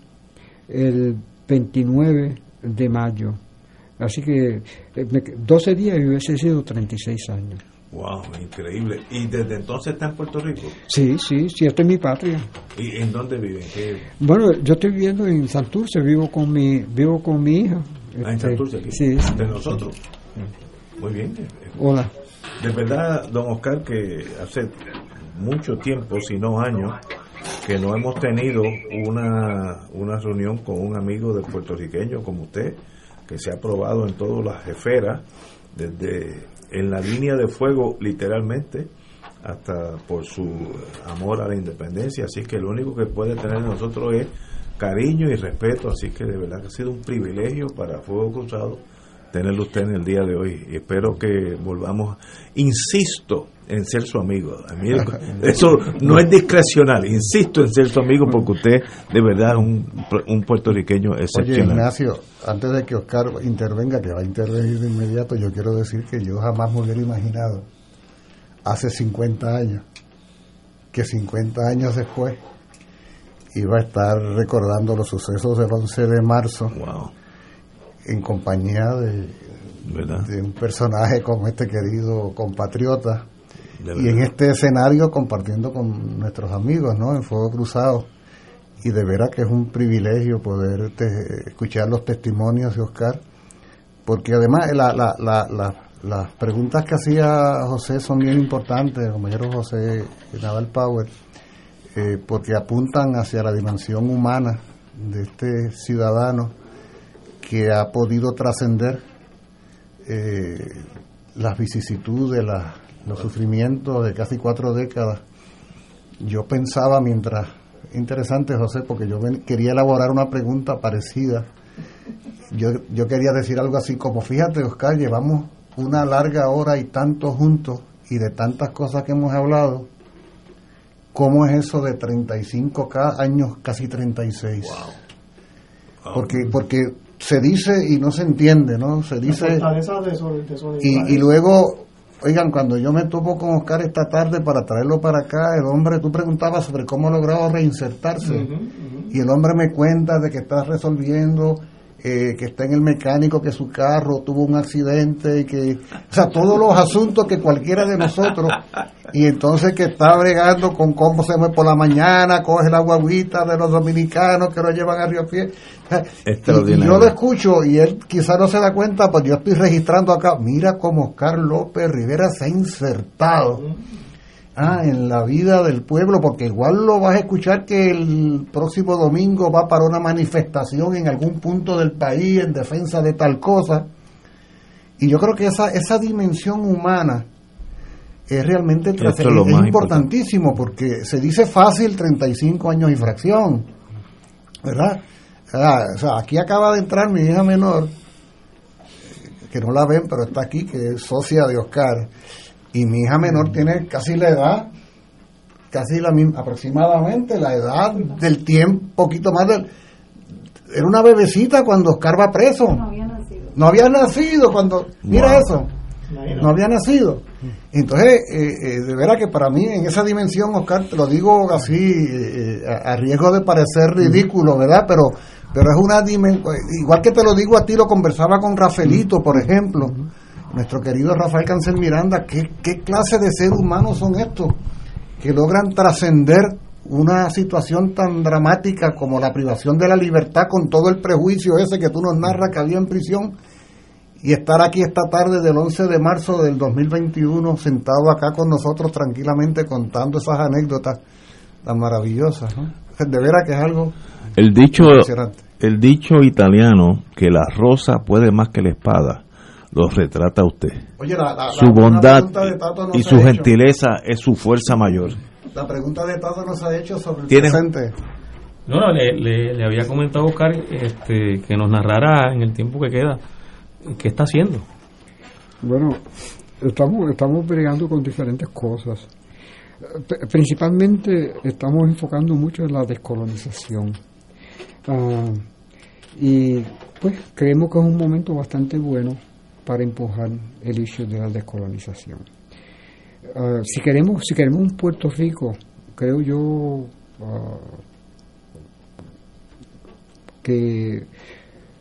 el 29 de mayo Así que eh, me- 12 días y hubiese sido 36 años. Wow, increíble. ¿Y desde entonces está en Puerto Rico? Sí, sí, sí, esta es mi patria. ¿Y en dónde viven? Bueno, yo estoy viviendo en Santurce, vivo con mi, vivo con mi hija. Ah, en Este, Santurce, aquí. Sí, sí. De nosotros. Muy bien. Hola. De verdad, don Oscar, que hace mucho tiempo, si no años, que no hemos tenido una, una reunión con un amigo del puertorriqueño como usted, que se ha probado en todas las esferas, desde en la línea de fuego literalmente, hasta por su amor a la independencia. Así que lo único que puede tener nosotros es cariño y respeto. Así que de verdad que ha sido un privilegio para Fuego Cruzado tenerlo usted en el día de hoy. Y espero que volvamos. Insisto en ser su amigo. A mí eso no es discrecional. Insisto en ser su amigo porque usted de verdad es un, un puertorriqueño Oye, excepcional. Ignacio, antes de que Oscar intervenga, que va a intervenir de inmediato, yo quiero decir que yo jamás me hubiera imaginado hace 50 años que 50 años después iba a estar recordando los sucesos del 11 de marzo en compañía de, de un personaje como este querido compatriota. Y en este escenario compartiendo con nuestros amigos ¿no? en Fuego Cruzado. Y de veras que es un privilegio poder te- escuchar los testimonios de Oscar. Porque además la, la, la, la- las preguntas que hacía José son bien importantes, el compañero José Naval Power, eh, porque apuntan hacia la dimensión humana de este ciudadano que ha podido trascender eh, las vicisitudes, los sufrimientos de casi cuatro décadas. Yo pensaba mientras, interesante José, porque yo ven- quería elaborar una pregunta parecida. Yo, yo quería decir algo así como, fíjate Oscar, llevamos una larga hora y tanto juntos y de tantas cosas que hemos hablado, ¿cómo es eso de 35 ca- años, casi 36? Porque, porque se dice y no se entiende, ¿no? Se dice... Y, y luego, oigan, cuando yo me topo con Oscar esta tarde para traerlo para acá, el hombre, tú preguntabas sobre cómo ha logrado reinsertarse. Y el hombre me cuenta de que está resolviendo, eh, que está en el mecánico, que su carro tuvo un accidente, y que, o sea, todos los asuntos que cualquiera de nosotros, y entonces que está bregando con cómo se mueve por la mañana, coge la guaguita de los dominicanos que lo llevan a Río Pie. Y- yo lo escucho y él quizá no se da cuenta, pues yo estoy registrando acá, mira cómo Oscar López Rivera se ha insertado ah, en la vida del pueblo, porque igual lo vas a escuchar que el próximo domingo va para una manifestación en algún punto del país en defensa de tal cosa. Y yo creo que esa, esa dimensión humana es realmente es lo es más importantísimo, porque se dice fácil 35 años y fracción, ¿verdad? Ah, o sea, aquí acaba de entrar mi hija menor, que no la ven, pero está aquí, que es socia de Oscar, y mi hija menor tiene casi la edad, casi la misma, aproximadamente la edad del tiempo, poquito más del... Era una bebecita cuando Oscar va preso. No había nacido. No había nacido cuando... Mira Wow. eso. No había nacido. Entonces, eh, eh, de veras que para mí, en esa dimensión, Oscar, te lo digo así, eh, a, a riesgo de parecer ridículo, ¿verdad? Pero, pero es una dimensión, igual que te lo digo a ti, lo conversaba con Rafaelito, por ejemplo, nuestro querido Rafael Cancel Miranda, ¿qué, qué clase de ser humanos son estos? Que logran trascender una situación tan dramática como la privación de la libertad con todo el prejuicio ese que tú nos narras que había en prisión y estar aquí esta tarde del 11 de marzo del 2021 sentado acá con nosotros tranquilamente contando esas anécdotas tan maravillosas. ¿no? De veras que es algo el dicho el dicho italiano que la rosa puede más que la espada lo retrata usted Oye, la, la- su bondad pregunta de Tato no y su hecho. gentileza es su fuerza mayor La pregunta de Tato nos ha hecho sobre el ¿Tienes- presente. No, no, le, le- le había comentado a Oscar este, que nos narrara en el tiempo que queda qué está haciendo. Bueno, estamos, estamos bregando con diferentes cosas. P- Principalmente estamos enfocando mucho en la descolonización. Ah, y pues creemos que es un momento bastante bueno para empujar el issue de la descolonización. Ah, si queremos si queremos un Puerto Rico, creo yo ah, que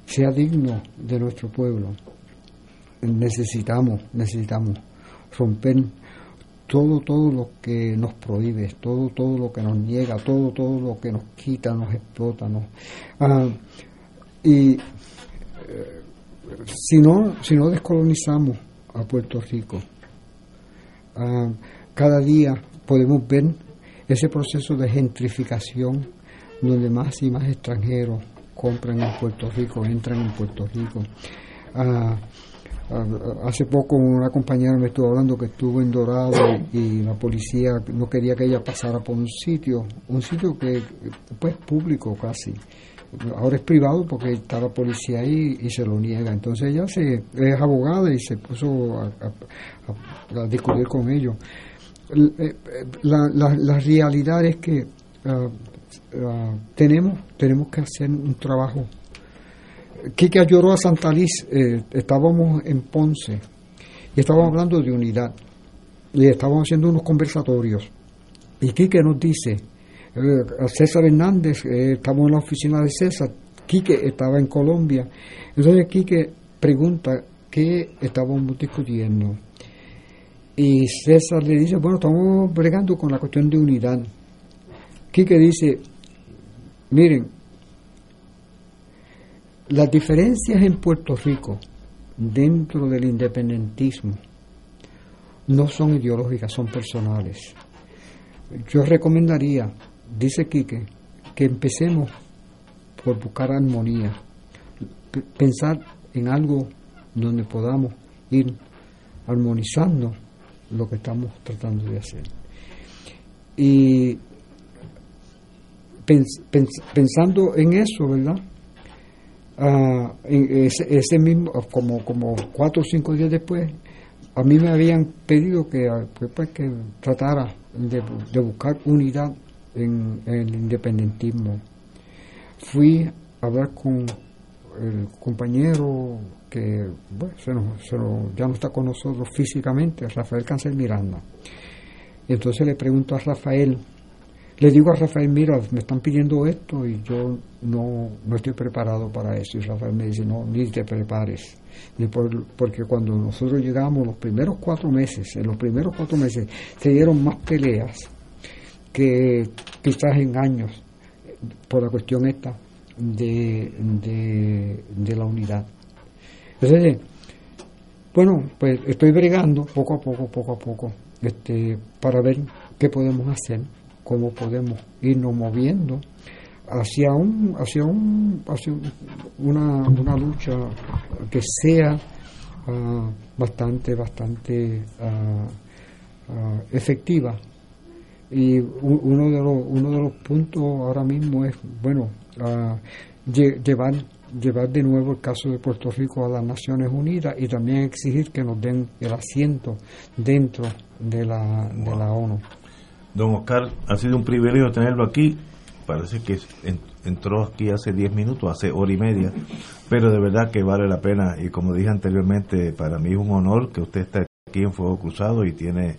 sea digno de nuestro pueblo. Necesitamos, necesitamos romper todo, todo lo que nos prohíbe, todo, todo lo que nos niega, todo, todo lo que nos quita, nos explota, nos, ah, y eh, si no, si no descolonizamos a Puerto Rico, ah, cada día podemos ver ese proceso de gentrificación donde más y más extranjeros compran en Puerto Rico, entran en Puerto Rico. Ah, hace poco una compañera me estuvo hablando que estuvo en Dorado y, la policía no quería que ella pasara por un sitio, un sitio que pues público casi. Ahora es privado porque está la policía ahí y se lo niega. Entonces ella se, es abogada y se puso a, discutir con ellos. Eh, la, la, realidad es que ah, tenemos, tenemos que hacer un trabajo Quique lloró a Santa Liz, eh, estábamos en Ponce y estábamos hablando de unidad y estábamos haciendo unos conversatorios. Y Quique nos dice, eh, César Hernández, eh, estamos en la oficina de César, Quique estaba en Colombia. Entonces Quique pregunta qué estábamos discutiendo. Y César le dice, bueno, estamos bregando con la cuestión de unidad. Quique dice, miren, las diferencias en Puerto Rico dentro del independentismo no son ideológicas, son personales. Yo recomendaría, dice Quique, que empecemos por buscar armonía, pensar en algo donde podamos ir armonizando lo que estamos tratando de hacer. Y pensando en eso, ¿verdad? Ah, ese, mismo, como, como cuatro o cinco días después, a mí me habían pedido que, ah, pues, que tratara de, buscar unidad en, el independentismo. Fui a hablar con el compañero que bueno, ya no está con nosotros físicamente, Rafael Cancel Miranda. Entonces le pregunto a Rafael, le digo a Rafael, mira, me están pidiendo esto y yo no, no estoy preparado para eso. Y Rafael me dice, no, ni te prepares. Porque cuando nosotros llegamos, los primeros cuatro meses, en los primeros cuatro meses, se dieron más peleas que quizás en años por la cuestión esta de, de, la unidad. Entonces, bueno, pues estoy bregando poco a poco, poco a poco, este, para ver qué podemos hacer cómo podemos irnos moviendo hacia un hacia un hacia una, una lucha que sea ah, bastante bastante ah, efectiva y uno de los uno de los puntos ahora mismo es bueno llevar llevar de nuevo el caso de Puerto Rico a las Naciones Unidas y también exigir que nos den el asiento dentro de la, de la ONU. Don Oscar, ha sido un privilegio tenerlo aquí. Parece que entró aquí hace 10 minutos, hace hora y media, pero de verdad que vale la pena. Y como dije anteriormente, para mí es un honor que usted esté aquí en Fuego Cruzado y tiene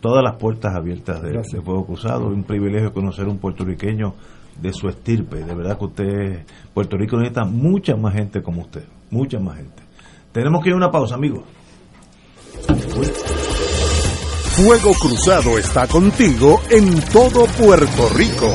todas las puertas abiertas de, Fuego Cruzado. Es un privilegio conocer un puertorriqueño de su estirpe. De verdad que usted, Puerto Rico necesita mucha más gente como usted, mucha más gente. Tenemos que ir a una pausa, amigos. Fuego Cruzado está contigo en todo Puerto Rico.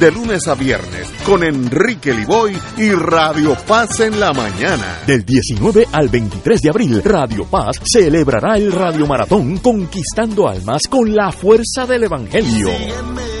de lunes a viernes con Enrique Liboy y Radio Paz en la mañana. Del 19 al 23 de abril, Radio Paz celebrará el Radio Maratón Conquistando Almas con la fuerza del Evangelio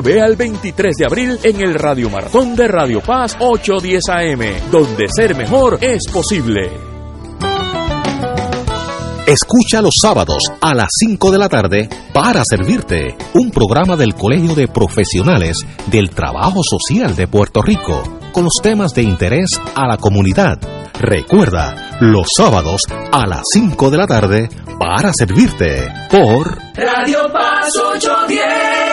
al 23 de abril en el Radio Maratón de Radio Paz 810 AM, donde ser mejor es posible. Escucha los sábados a las 5 de la tarde para servirte un programa del Colegio de Profesionales del Trabajo Social de Puerto Rico con los temas de interés a la comunidad. Recuerda, los sábados a las 5 de la tarde para servirte por Radio Paz 810.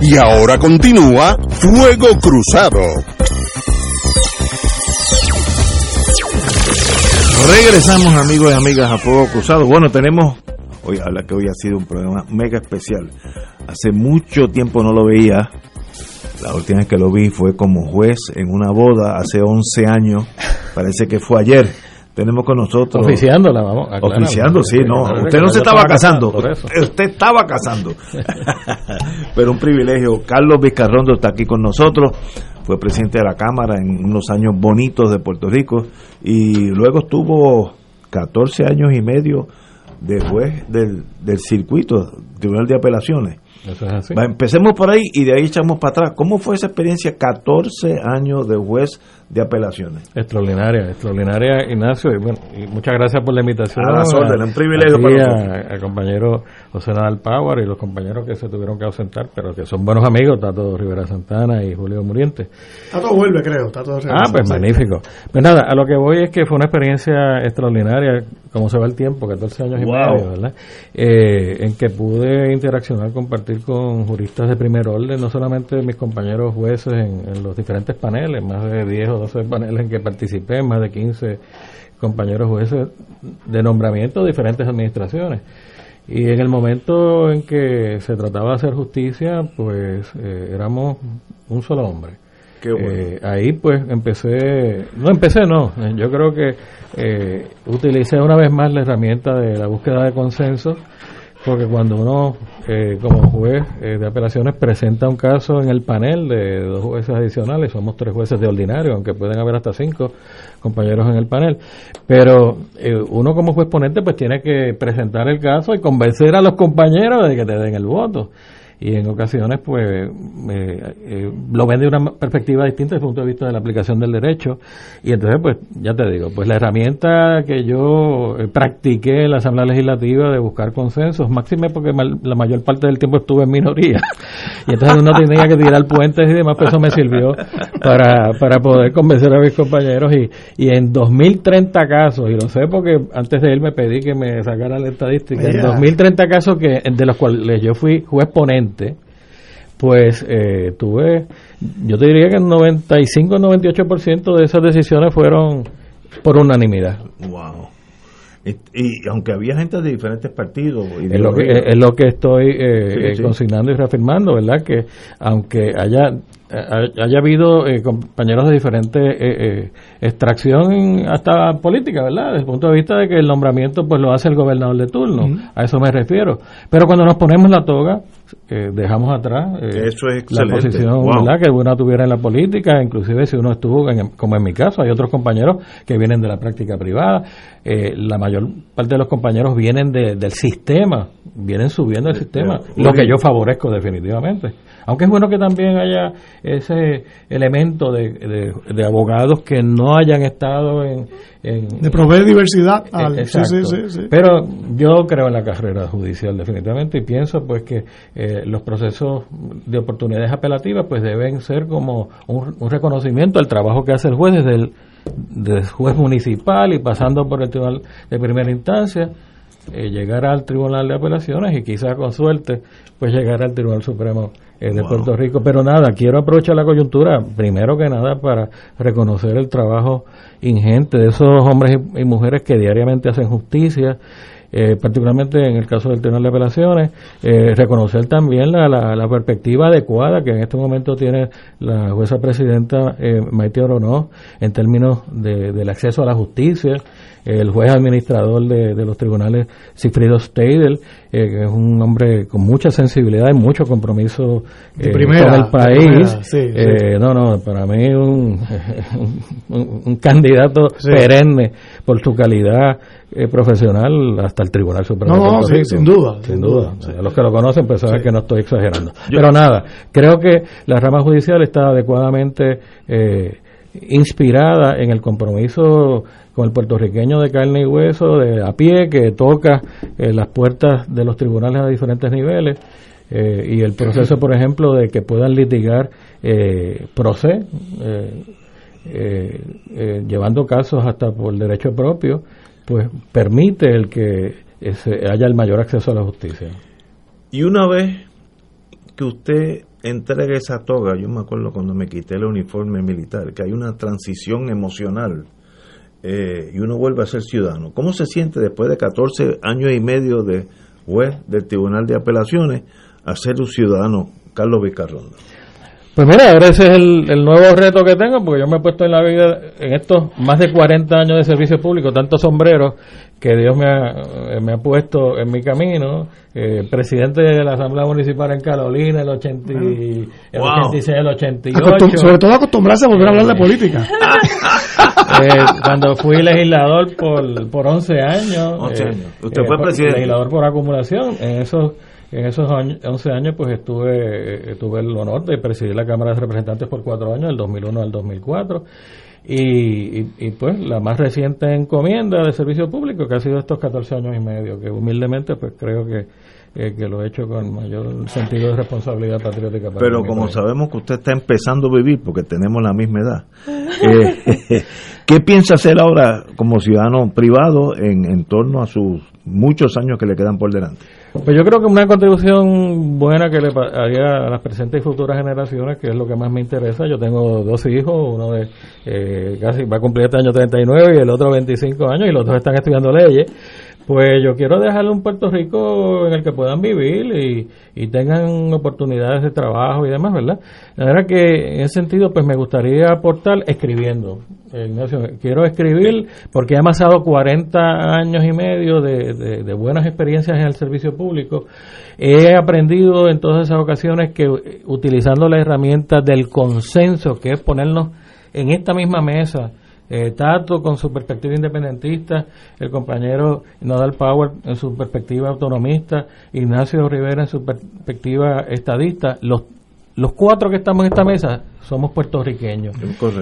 Y ahora continúa Fuego Cruzado. Regresamos amigos y amigas a Fuego Cruzado. Bueno, tenemos, hoy habla que hoy ha sido un programa mega especial. Hace mucho tiempo no lo veía. La última vez que lo vi fue como juez en una boda hace 11 años. Parece que fue ayer. Tenemos con nosotros. Oficiándola, vamos. aclaramos. Oficiando, sí, no. Usted no se estaba casando. Usted estaba casando. Pero un privilegio. Carlos Vizcarrondo está aquí con nosotros. Fue presidente de la Cámara en unos años bonitos de Puerto Rico. Y luego estuvo 14 años y medio de juez del, del circuito, Tribunal de Apelaciones. Eso es así. Va, empecemos por ahí y de ahí echamos para atrás. ¿Cómo fue esa experiencia? 14 años de juez de apelaciones. Extraordinaria, extraordinaria, Ignacio. Y, bueno, y muchas gracias por la invitación. A las órdenes, un privilegio a para nosotros. Al compañero José Nadal Power y los compañeros que se tuvieron que ausentar, pero que son buenos amigos, Tato Rivera Santana y Julio Muriente. Tato vuelve, creo. Tato Ah, pues magnífico. Pues nada, a lo que voy es que fue una experiencia extraordinaria, como se va el tiempo, 14 años y medio, ¿verdad? Eh, en que pude interaccionar, compartir con juristas de primer orden, no solamente mis compañeros jueces en, en los diferentes paneles, más de 10 o 12 paneles en que participé, más de 15 compañeros jueces de nombramiento de diferentes administraciones. Y en el momento en que se trataba de hacer justicia, pues eh, éramos un solo hombre. Qué bueno. Eh, ahí pues empecé, no empecé no, yo creo que eh, utilicé una vez más la herramienta de la búsqueda de consenso, porque cuando uno eh, como juez eh, de apelaciones presenta un caso en el panel de dos jueces adicionales, somos tres jueces de ordinario, aunque pueden haber hasta cinco compañeros en el panel, pero eh, uno como juez ponente pues tiene que presentar el caso y convencer a los compañeros de que te den el voto. Y en ocasiones pues eh, lo ven de una perspectiva distinta desde el punto de vista de la aplicación del derecho. Y entonces pues ya te digo pues la herramienta que yo eh, practiqué en la Asamblea Legislativa de buscar consensos máxime porque la mayor parte del tiempo estuve en minoría. Y entonces uno tenía que tirar puentes y demás pues eso me sirvió para, para poder convencer a mis compañeros. Y, y en 2030 casos y lo sé porque antes de él me pedí que me sacara la estadística en 2030 casos que de los cuales yo fui juez ponente pues eh, tuve, yo te diría que el 95-98% de esas decisiones fueron por unanimidad. Wow. Y, aunque había gente de diferentes partidos. Es lo, que, es lo que estoy eh, eh, consignando y reafirmando, ¿verdad? Que aunque haya haya habido compañeros de diferente extracción hasta política, ¿verdad? Desde el punto de vista de que el nombramiento pues lo hace el gobernador de turno, a eso me refiero. Pero cuando nos ponemos la toga, eh, dejamos atrás eh, la posición que uno tuviera en la política, inclusive si uno estuvo, como en mi caso, hay otros compañeros que vienen de la práctica privada, eh, la mayor parte de los compañeros vienen del sistema, vienen subiendo el sistema, lo que yo favorezco definitivamente. Aunque es bueno que también haya ese elemento de, de, abogados que no hayan estado en... de proveer diversidad. Al, Pero yo creo en la carrera judicial definitivamente y pienso pues que eh, los procesos de oportunidades apelativas pues deben ser como un, reconocimiento al trabajo que hace el juez desde el del juez municipal y pasando por el tribunal de primera instancia eh, llegar al Tribunal de Apelaciones y quizás con suerte pues llegar al Tribunal Supremo eh, de Puerto Rico. Pero nada, quiero aprovechar la coyuntura, primero que nada, para reconocer el trabajo ingente de esos hombres y, mujeres que diariamente hacen justicia. Eh, particularmente en el caso del Tribunal de Apelaciones, reconocer también la, la, perspectiva adecuada que en este momento tiene la jueza presidenta Maite Orono en términos de, del acceso a la justicia, el juez administrador de, los tribunales, Cifrido Steidel, eh, que es un hombre con mucha sensibilidad y mucho compromiso eh, con el país. Eh, no, no, para mí un, un, candidato perenne por su calidad profesional hasta el Tribunal Supremo. No, no, sin duda. Sin duda. los que lo conocen pues saben que no estoy exagerando. Pero nada, creo que la rama judicial está adecuadamente inspirada en el compromiso con el puertorriqueño de carne y hueso, de a pie, que toca eh, las puertas de los tribunales a diferentes niveles. Eh, y el proceso, por ejemplo, de que puedan litigar eh, eh, llevando casos hasta por derecho propio, pues permite el que haya el mayor acceso a la justicia. Y una vez que usted entregue esa toga, yo me acuerdo cuando me quité el uniforme militar, que hay una transición emocional eh, y uno vuelve a ser ciudadano. ¿Cómo se siente después de 14 años y medio de juez del Tribunal de Apelaciones a ser un ciudadano, Carlos Vicarronda? Pues mira, ahora ese es el, nuevo reto que tengo, porque yo me he puesto en la vida, en estos más de 40 años de servicio público, tantos sombreros que Dios me ha, eh, me ha puesto en mi camino. Eh, presidente de la Asamblea Municipal en Carolina, el, 80 el 86, el 88. sobre todo acostumbrarse a volver a hablar de política. Eh, cuando fui legislador por, por 11 años. Usted fue presidente. Legislador por acumulación. En esos en esos 11 años pues estuve tuve el honor de presidir la Cámara de Representantes por cuatro años, del 2001 al 2004. Y, y, pues la más reciente encomienda de servicio público que ha sido estos 14 años y medio, que humildemente pues creo que, eh, que lo he hecho con mayor sentido de responsabilidad patriótica. Pero como sabemos que usted está empezando a vivir, porque tenemos la misma edad, eh, ¿qué piensa hacer ahora como ciudadano privado en, en torno a sus muchos años que le quedan por delante? Pues yo creo que una contribución buena que le haría a las presentes y futuras generaciones, que es lo que más me interesa. Yo tengo dos hijos, uno de eh, casi va a cumplir este año 39 y el otro 25 años, y los dos están estudiando leyes pues yo quiero dejarle un Puerto Rico en el que puedan vivir y, y, tengan oportunidades de trabajo y demás, ¿verdad? La verdad que en ese sentido, pues me gustaría aportar escribiendo. quiero escribir porque he amasado 40 años y medio de, de, buenas experiencias en el servicio público. He aprendido en todas esas ocasiones que utilizando la herramienta del consenso, que es ponernos en esta misma mesa, eh, Tato con su perspectiva independentista, el compañero Nadal Power en su perspectiva autonomista, Ignacio Rivera en su perspectiva estadista, los, los cuatro que estamos en esta mesa somos puertorriqueños.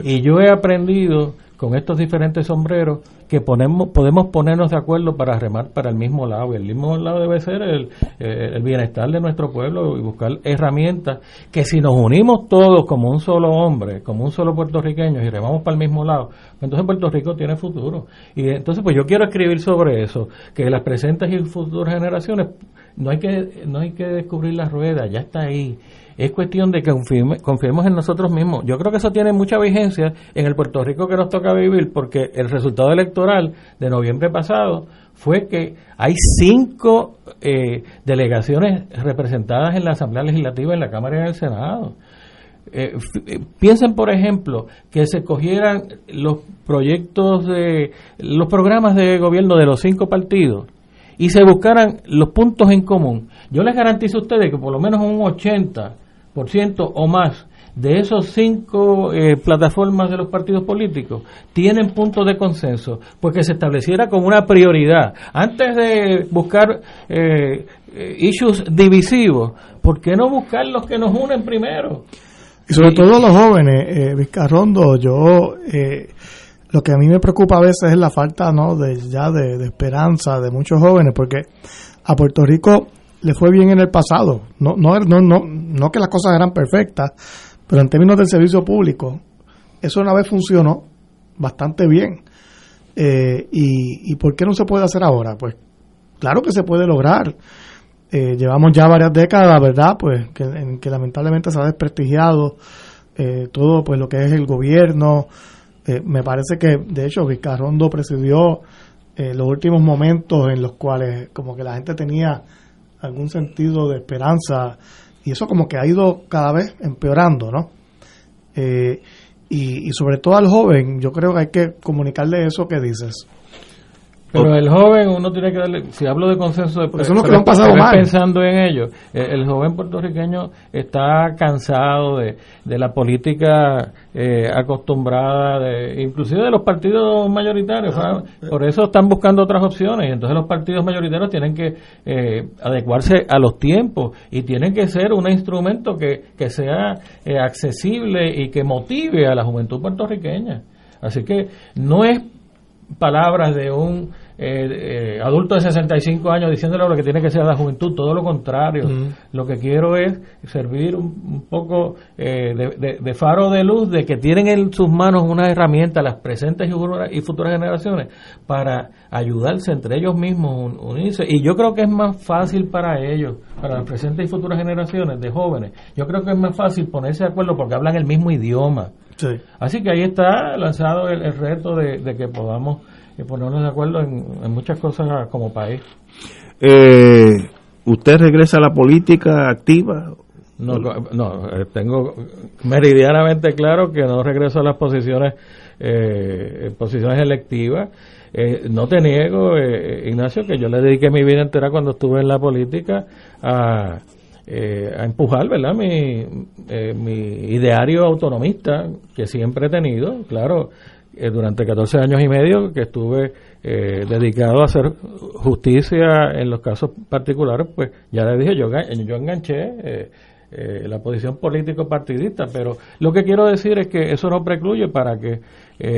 Y yo he aprendido con estos diferentes sombreros que ponemos, podemos ponernos de acuerdo para remar para el mismo lado. Y el mismo lado debe ser el, eh, el bienestar de nuestro pueblo y buscar herramientas que si nos unimos todos como un solo hombre, como un solo puertorriqueño y remamos para el mismo lado, entonces Puerto Rico tiene futuro. Y entonces pues yo quiero escribir sobre eso, que las presentes y futuras generaciones no hay que no hay que descubrir la rueda, ya está ahí es cuestión de que confiemos en nosotros mismos. Yo creo que eso tiene mucha vigencia en el Puerto Rico que nos toca vivir porque el resultado electoral de noviembre pasado fue que hay cinco eh, delegaciones representadas en la Asamblea Legislativa, en la Cámara y en el Senado. Eh, eh, piensen, por ejemplo, que se cogieran los proyectos de los programas de gobierno de los cinco partidos y se buscaran los puntos en común. Yo les garantizo a ustedes que por lo menos un 80 o más de esos cinco eh, plataformas de los partidos políticos tienen puntos de consenso, pues que se estableciera como una prioridad. Antes de buscar eh, eh, issues divisivos, ¿por qué no buscar los que nos unen primero? Y sobre todo los jóvenes, eh, Vizcarrondo, yo lo que a mí me preocupa a veces es la falta no de ya de esperanza de muchos jóvenes, porque a Puerto Rico le fue bien en el pasado. No, no, no, no, no que las cosas eran perfectas, pero en términos del servicio público, eso una vez funcionó bastante bien. Eh, y, ¿Y por qué no se puede hacer ahora? Pues claro que se puede lograr. Eh, llevamos ya varias décadas, ¿verdad? Pues que, en que lamentablemente se ha desprestigiado eh, todo pues lo que es el gobierno. me parece que, de hecho, Vizcarrondo presidió los últimos momentos en los cuales como que la gente tenía algún sentido de esperanza y eso como que ha ido cada vez empeorando, ¿no? Eh, y, y, sobre todo al joven, yo creo que hay que comunicarle eso que dices. Pero el joven, uno tiene que darle, si hablo de consenso de Eso es lo que han pasado mal. pensando en ello. El, joven puertorriqueño está cansado de, de la política eh, acostumbrada, de, inclusive de los partidos mayoritarios. Ah, Por eso están buscando otras opciones. Y entonces los partidos mayoritarios tienen que eh, adecuarse a los tiempos y tienen que ser un instrumento que, que sea eh, accesible y que motive a la juventud puertorriqueña. Así que no es palabras de un eh, eh, adulto de 65 años diciéndole lo que tiene que ser la juventud, todo lo contrario. Lo que quiero es servir un, poco eh, de, faro de luz de que tienen en sus manos una herramienta, las presentes y futuras generaciones, para ayudarse entre ellos mismos, unirse. Y yo creo que es más fácil para ellos, para las presentes y futuras generaciones de jóvenes, yo creo que es más fácil ponerse de acuerdo porque hablan el mismo idioma. Así que ahí está lanzado el, reto de, que podamos eh, ponernos de acuerdo en, muchas cosas como país. Eh, ¿Usted regresa a la política activa? No, no, eh, tengo meridianamente claro que no regreso a las posiciones, eh, posiciones electivas. no te niego, Ignacio, que yo le dediqué mi vida entera cuando estuve en la política a eh, a empujar, ¿verdad? Mi, eh, mi ideario autonomista que siempre he tenido, claro, eh, durante 14 años y medio que estuve dedicado a hacer justicia en los casos particulares, pues ya le dije, yo, yo enganché la posición político partidista, pero lo que quiero decir es que eso no precluye para que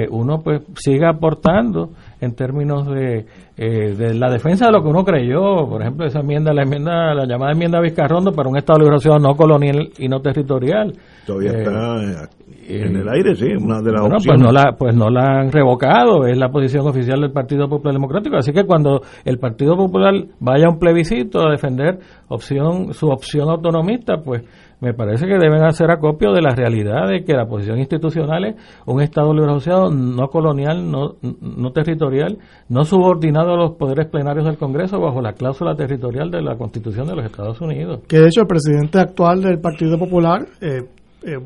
uno pues siga aportando en términos de, eh, de la defensa de lo que uno creyó, por ejemplo, esa enmienda, la enmienda, la llamada enmienda Vizcarrondo para un Estado de liberación no colonial y no territorial. Todavía eh, está en el aire, sí, una de las bueno, Pues no, la, pues no la han revocado, es la posición oficial del Partido Popular Democrático. Así que cuando el Partido Popular vaya a un plebiscito a defender opción su opción autonomista, pues me parece que deben hacer acopio de la realidad de que la posición institucional es un Estado libre asociado no colonial, no, no territorial, no subordinado a los poderes plenarios del Congreso bajo la cláusula territorial de la Constitución de los Estados Unidos. Que de hecho el presidente actual del Partido Popular eh, eh,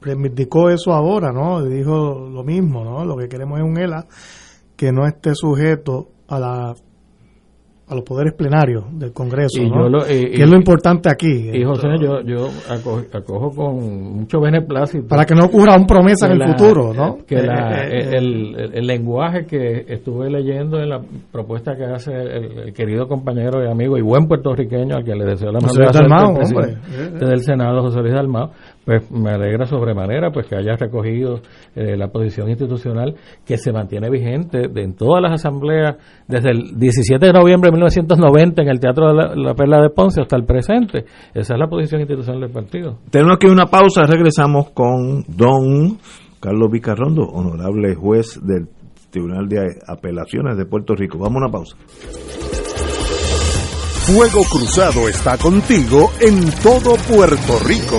reivindicó eso ahora, ¿no? Dijo lo mismo, ¿no? Lo que queremos es un ELA que no esté sujeto a la a los poderes plenarios del Congreso, Y ¿no? lo- y- que es lo importante aquí. Y José, yo, yo acojo, acojo con mucho beneplácito. Para que no ocurra un promesa en el la- futuro, ¿no? Que la- Eh, eh, el, el- el lenguaje que estuve leyendo en la propuesta que hace el, el querido compañero y amigo y buen puertorriqueño, al que le deseo la José mejor suerte, del Senado, José Luis Dalmau, pues me alegra sobremanera pues que haya recogido eh, la posición institucional que se mantiene vigente de, en todas las asambleas desde el 17 de noviembre de 1990 en el Teatro de la, la Perla de Ponce hasta el presente. Esa es la posición institucional del partido. Tenemos aquí una pausa, regresamos con don Carlos Vicarrondo, honorable juez del Tribunal de Apelaciones de Puerto Rico. Vamos a una pausa. Fuego Cruzado está contigo en todo Puerto Rico.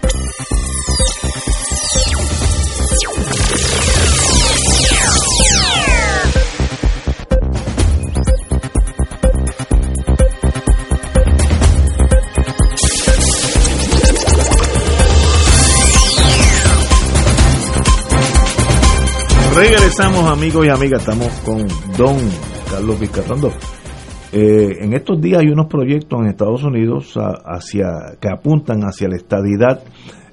Regresamos amigos y amigas, estamos con don Carlos Vizcarrondo. Eh, en estos días hay unos proyectos en Estados Unidos hacia que apuntan hacia la estadidad.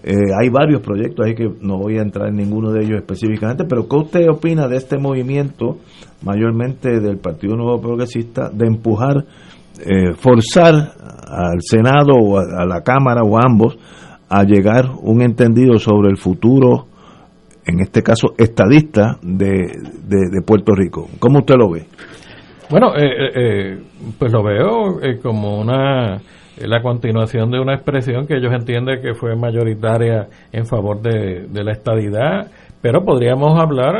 Eh, hay varios proyectos ahí que no voy a entrar en ninguno de ellos específicamente, pero ¿qué usted opina de este movimiento, mayormente del Partido Nuevo Progresista, de empujar, eh, forzar al Senado o a, a la Cámara o a ambos a llegar un entendido sobre el futuro en este caso estadista de, de, Puerto Rico. ¿Cómo usted lo ve? Bueno, eh, eh, eh, pues lo veo eh, como una eh, la continuación de una expresión que ellos entienden que fue mayoritaria en favor de, de la estadidad, pero podríamos hablar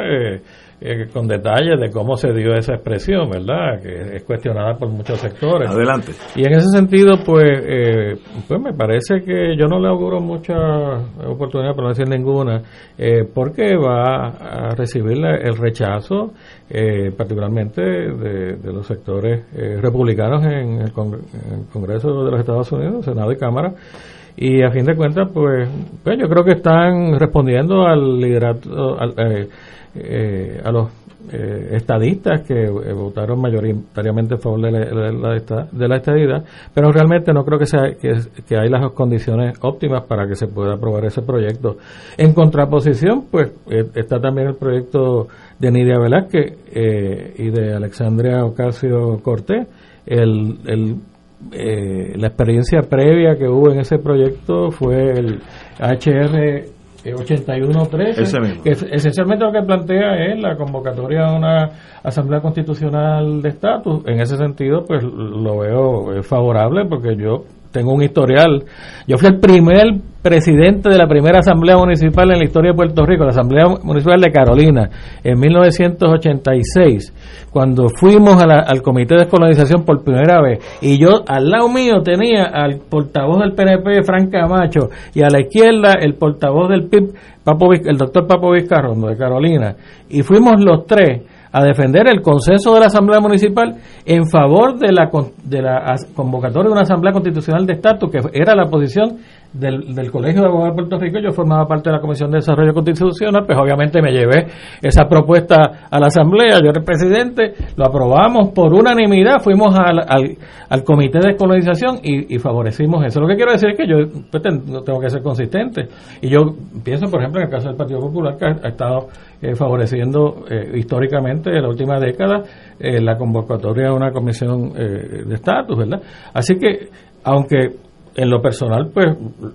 eh, con detalle de cómo se dio esa expresión, ¿verdad? Que es cuestionada por muchos sectores. Adelante. Y en ese sentido, pues, eh, pues me parece que yo no le auguro mucha oportunidad, por no decir ninguna, eh, porque va a recibir la- el rechazo, eh, particularmente de, de los sectores eh, republicanos en el, Cong- en el Congreso de los Estados Unidos, Senado y Cámara. Y a fin de cuentas, pues, pues yo creo que están respondiendo al liderato, al, eh, eh, a los eh, estadistas que eh, votaron mayoritariamente a favor de la, de la de la estadidad, pero realmente no creo que, sea, que, que hay las condiciones óptimas para que se pueda aprobar ese proyecto. En contraposición, pues eh, está también el proyecto de Nidia Velázquez eh, y de Alexandria Ocasio Cortés, el, el la experiencia previa que hubo en ese proyecto fue el HR 8113, Ese mismo. que es- esencialmente lo que plantea es la convocatoria a una asamblea constitucional de estatus. En ese sentido, pues lo veo eh, favorable porque yo tengo un historial. Yo fui el primer presidente de la primera asamblea municipal en la historia de Puerto Rico, la asamblea municipal de Carolina, en 1986, cuando fuimos a la- al comité de descolonización por primera vez. Y yo al lado mío tenía al portavoz del PNP, Frank Camacho, y a la izquierda el portavoz del PIB, Papo el doctor Papo Vizcarrondo de Carolina. Y fuimos los tres a defender el consenso de la Asamblea Municipal en favor de la, de la convocatoria de una Asamblea Constitucional de Estatus, que era la posición del, del Colegio de Abogados de Puerto Rico. Yo formaba parte de la Comisión de Desarrollo Constitucional, pues obviamente me llevé esa propuesta a la Asamblea, yo era el presidente, lo aprobamos por unanimidad, fuimos al, al, Comité de Descolonización y, y favorecimos eso. Lo que quiero decir es que yo pues, tengo que ser consistente. Y yo pienso, por ejemplo, en el caso del Partido Popular, que ha, ha estado eh, favoreciendo eh, históricamente en la última década eh, la convocatoria de una comisión eh, de estatus, ¿verdad? Así que, aunque en lo personal, pues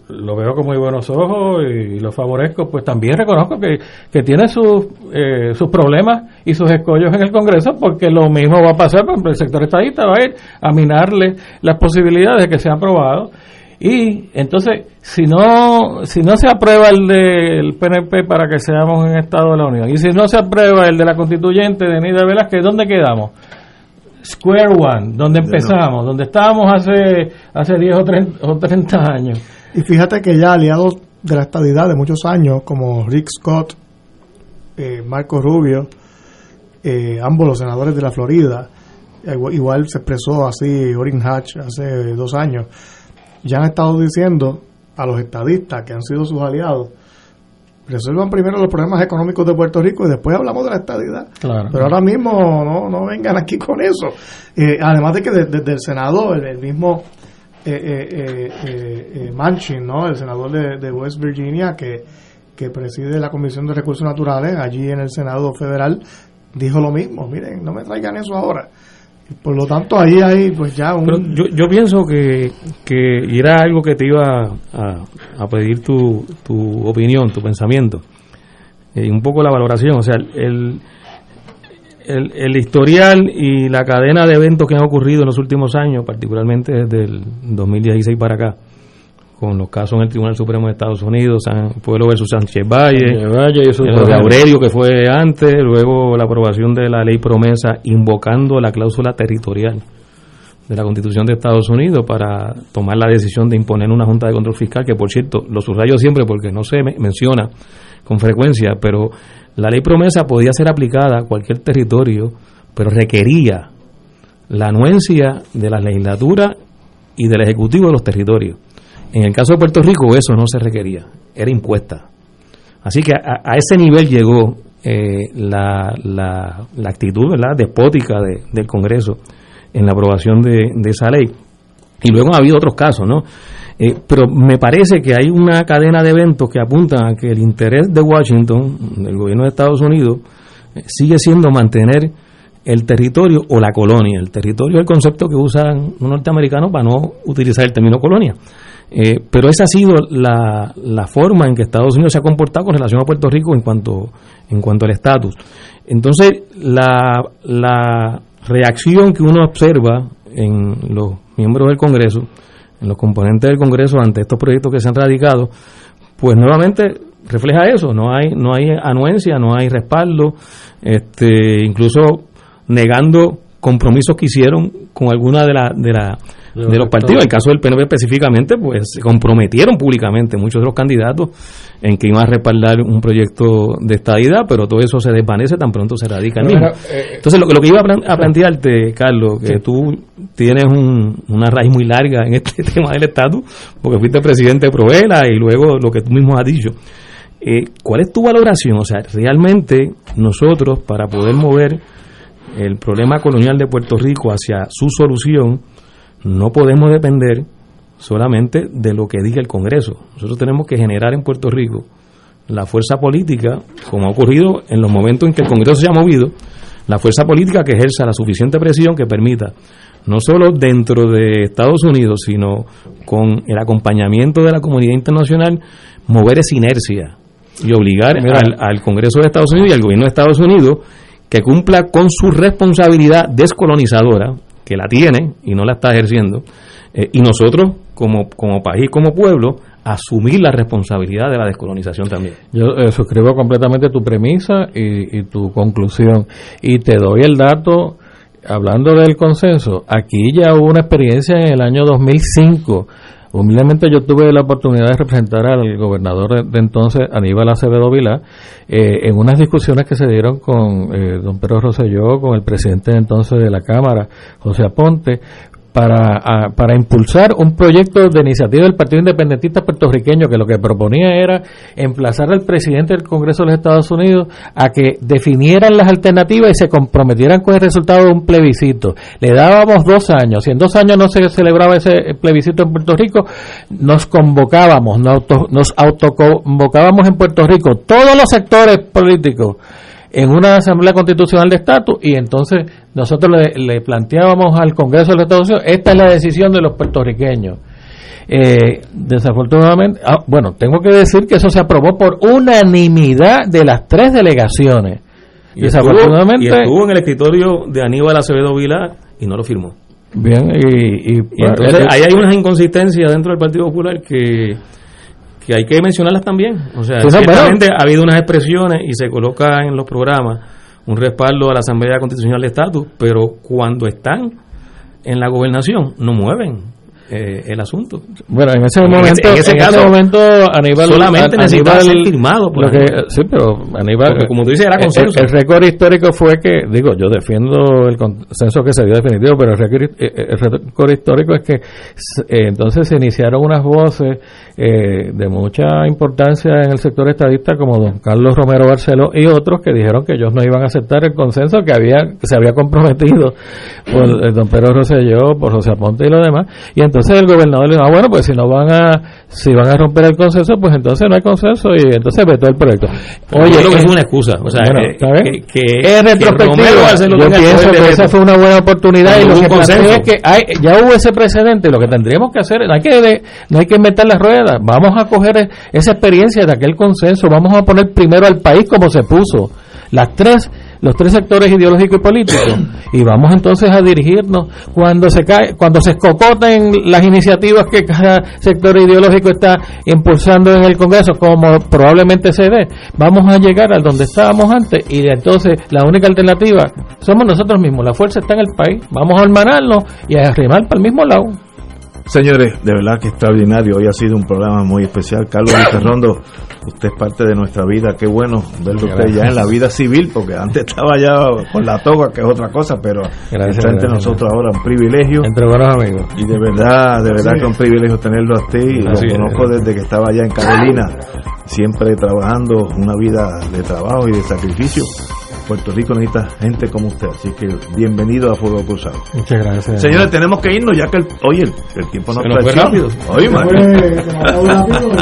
lo veo con muy buenos ojos y lo favorezco, pues también reconozco que, que tiene sus, eh, sus problemas y sus escollos en el Congreso, porque lo mismo va a pasar, por ejemplo, el sector estadista va a ir a minarle las posibilidades de que sea aprobado. Y entonces, si no, si no se aprueba el del PNP para que seamos en Estado de la Unión, y si no se aprueba el de la constituyente de Nida Velázquez, ¿dónde quedamos? Square One, donde empezamos, donde estábamos hace, hace 10 o 30, o 30 años. Y fíjate que ya aliados de la estadidad de muchos años, como Rick Scott, eh, Marco Rubio, eh, ambos los senadores de la Florida, igual, igual se expresó así Orrin Hatch hace dos años, ya han estado diciendo a los estadistas que han sido sus aliados, resuelvan primero los problemas económicos de Puerto Rico y después hablamos de la estadidad. Claro. Pero ahora mismo no, no vengan aquí con eso. Eh, además de que de- desde el Senado, el, el mismo eh, eh, eh, eh, eh, Manchin, ¿no? el senador de, de West Virginia, que, que preside la Comisión de Recursos Naturales allí en el Senado Federal, dijo lo mismo. Miren, no me traigan eso ahora. Por lo tanto, ahí hay pues ya un... Yo, yo pienso que, que era algo que te iba a, pedir tu, tu opinión, tu pensamiento, y un poco la valoración. O sea, el, el, el historial y la cadena de eventos que han ocurrido en los últimos años, particularmente desde el 2016 para acá, con los casos en el Tribunal Supremo de Estados Unidos, San Pueblo versus Sánchez Valle, Sánchez Valle eso el de Aurelio que fue antes, luego la aprobación de la ley promesa invocando la cláusula territorial de la Constitución de Estados Unidos para tomar la decisión de imponer una Junta de Control Fiscal, que por cierto, lo subrayo siempre porque no se me- menciona con frecuencia, pero la ley promesa podía ser aplicada a cualquier territorio, pero requería la anuencia de la legislatura y del Ejecutivo de los territorios. En el caso de Puerto Rico eso no se requería, era impuesta. Así que a, ese nivel llegó eh, la, la, la actitud ¿verdad? despótica de- del Congreso en la aprobación de, de esa ley. Y luego ha habido otros casos, ¿no? Eh, pero me parece que hay una cadena de eventos que apuntan a que el interés de Washington, del gobierno de Estados Unidos, eh, sigue siendo mantener el territorio o la colonia. El territorio es el concepto que usan los norteamericanos para no utilizar el término colonia. Eh, pero esa ha sido la, la forma en que Estados Unidos se ha comportado con relación a Puerto Rico en cuanto, en cuanto al estatus. Entonces, la, la reacción que uno observa en los miembros del Congreso, en los componentes del Congreso ante estos proyectos que se han radicado, pues nuevamente refleja eso, no hay no hay anuencia, no hay respaldo, este incluso negando compromisos que hicieron con alguna de la, de la De de los partidos, en el caso del PNP específicamente, pues se comprometieron públicamente muchos de los candidatos en que iban a respaldar un proyecto de estadidad, pero todo eso se desvanece tan pronto se radica el Pero mismo. eh, Entonces, lo, que- lo que iba a, plan- a plantearte, Carlos, que tú tienes un- una raíz muy larga en este tema del estatus, porque fuiste presidente de Provela y luego lo que tú mismo has dicho. Eh, ¿Cuál es tu valoración? O sea, realmente nosotros, para poder mover el problema colonial de Puerto Rico hacia su solución, no podemos depender solamente de lo que diga el Congreso. Nosotros tenemos que generar en Puerto Rico la fuerza política, como ha ocurrido en los momentos en que el Congreso se ha movido, la fuerza política que ejerza la suficiente presión que permita no solo dentro de Estados Unidos, sino con el acompañamiento de la comunidad internacional, mover esa inercia y obligar al, al Congreso de Estados Unidos y al gobierno de Estados Unidos que cumpla con su responsabilidad descolonizadora, que la tiene y no la está ejerciendo, eh, y nosotros como, como país, como pueblo, asumir la responsabilidad de la descolonización también. Yo eh, suscribo completamente tu premisa y, tu conclusión y te doy el dato hablando del consenso, aquí ya hubo una experiencia en el año 2005. Humildemente yo tuve la oportunidad de representar al gobernador de entonces, Aníbal Acevedo Vilá, eh, en unas discusiones que se dieron con eh, don Pedro Rosselló, con el presidente de entonces de la Cámara, José Aponte, para, a- para impulsar un proyecto de iniciativa del Partido Independentista puertorriqueño que lo que proponía era emplazar al presidente del Congreso de los Estados Unidos a que definieran las alternativas y se comprometieran con el resultado de un plebiscito. Le dábamos dos años. Si en dos años no se celebraba ese plebiscito en Puerto Rico, nos convocábamos, nos, auto, nos autoconvocábamos en Puerto Rico, todos los sectores políticos en una asamblea constitucional de estatus y entonces nosotros le, le planteábamos al Congreso de los Estados Unidos esta es la decisión de los puertorriqueños Eh, desafortunadamente ah, bueno tengo que decir que eso se aprobó por unanimidad de las tres delegaciones Y estuvo, desafortunadamente y estuvo en el escritorio de Aníbal Acevedo Vilá y no lo firmó. bien y, y- Y entonces ahí hay unas inconsistencias dentro del Partido Popular que, que hay que mencionarlas también. O sea, no, ciertamente ha habido unas expresiones y se coloca en los programas un respaldo a la Asamblea Constitucional de Estatus, pero cuando están en la gobernación no mueven eh, el asunto. Bueno, en ese En momento, ese- en ese caso, momento Aníbal solamente necesitaba ser firmado por lo que- sí, pero Aníbal, Porque como tú dices, era el- consenso. El, récord histórico fue que, digo, yo defiendo el consenso que se dio definitivo, pero el récord, eh, el récord histórico es que eh, entonces se iniciaron unas voces eh, de mucha importancia en el sector estadista, como don Carlos Romero Barceló y otros que dijeron que ellos no iban a aceptar el consenso que había que se había comprometido por eh, don Pedro Rosselló, por José Aponte y lo demás. Y entonces el gobernador le dijo, ah, bueno, pues si no van a, si van a romper el consenso, pues entonces no hay consenso y entonces vetó el proyecto. Yo creo que eh, es una excusa. O sea, bueno, que- es retrospectiva. Yo pienso que esa fue una buena oportunidad y lo que consenso. es que hay, ya hubo ese precedente. Lo que tendríamos que hacer, no hay que, de- no hay que inventar las ruedas. Vamos a coger esa experiencia de aquel consenso. Vamos a poner primero al país como se puso. Las tres, los tres sectores ideológicos y políticos. y vamos entonces a dirigirnos cuando se cae, cuando se escocoten las iniciativas que cada sector ideológico está impulsando en el Congreso, como probablemente se dé, vamos a llegar al donde estábamos antes y entonces la única alternativa somos nosotros mismos, la fuerza está en el país, vamos a hermanarnos y a arrimar para el mismo lado. Señores, de verdad que extraordinario. Hoy ha sido un programa muy especial. Carlos Rondo, usted es parte de nuestra vida. Qué bueno verlo usted ya en la vida civil, porque antes estaba ya con la toga, que es otra cosa, pero Gracias, está entre gracias. nosotros ahora un privilegio. Entre buenos amigos. Y de verdad, de verdad Sí. que es un privilegio tenerlo a usted. Y Así lo es. conozco desde que estaba allá en Carolina, siempre trabajando una vida de trabajo y de sacrificio. Puerto Rico necesita gente como usted, así que bienvenido a Fuego Cruzado. Muchas gracias. Señores, tenemos que irnos ya que el, oye, el, el tiempo fue traiciona. rápido. Oye, man.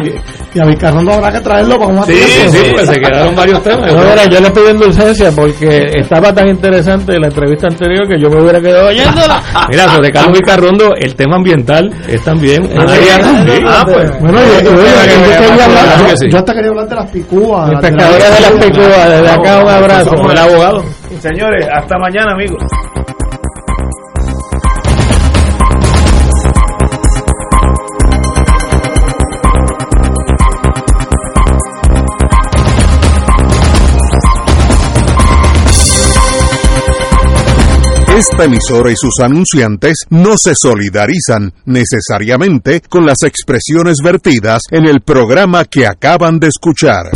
y, y a Vicarrondo habrá que traerlo para un Sí, tiempo. sí, pues se quedaron varios temas. No, yo le pido indulgencia porque estaba tan interesante la entrevista anterior que yo me hubiera quedado oyéndola. Mira, sobre Carlos Vicarrondo, el tema ambiental es también Ah, área- sí. Sí. Ah, pues. Bueno, yo, yo- yo- yo hasta quería hablar de las picúas. Mis pescadores de las picúas, desde acá un abrazo. El abogado. Señores, hasta mañana, amigos. Esta emisora y sus anunciantes no se solidarizan necesariamente con las expresiones vertidas en el programa que acaban de escuchar.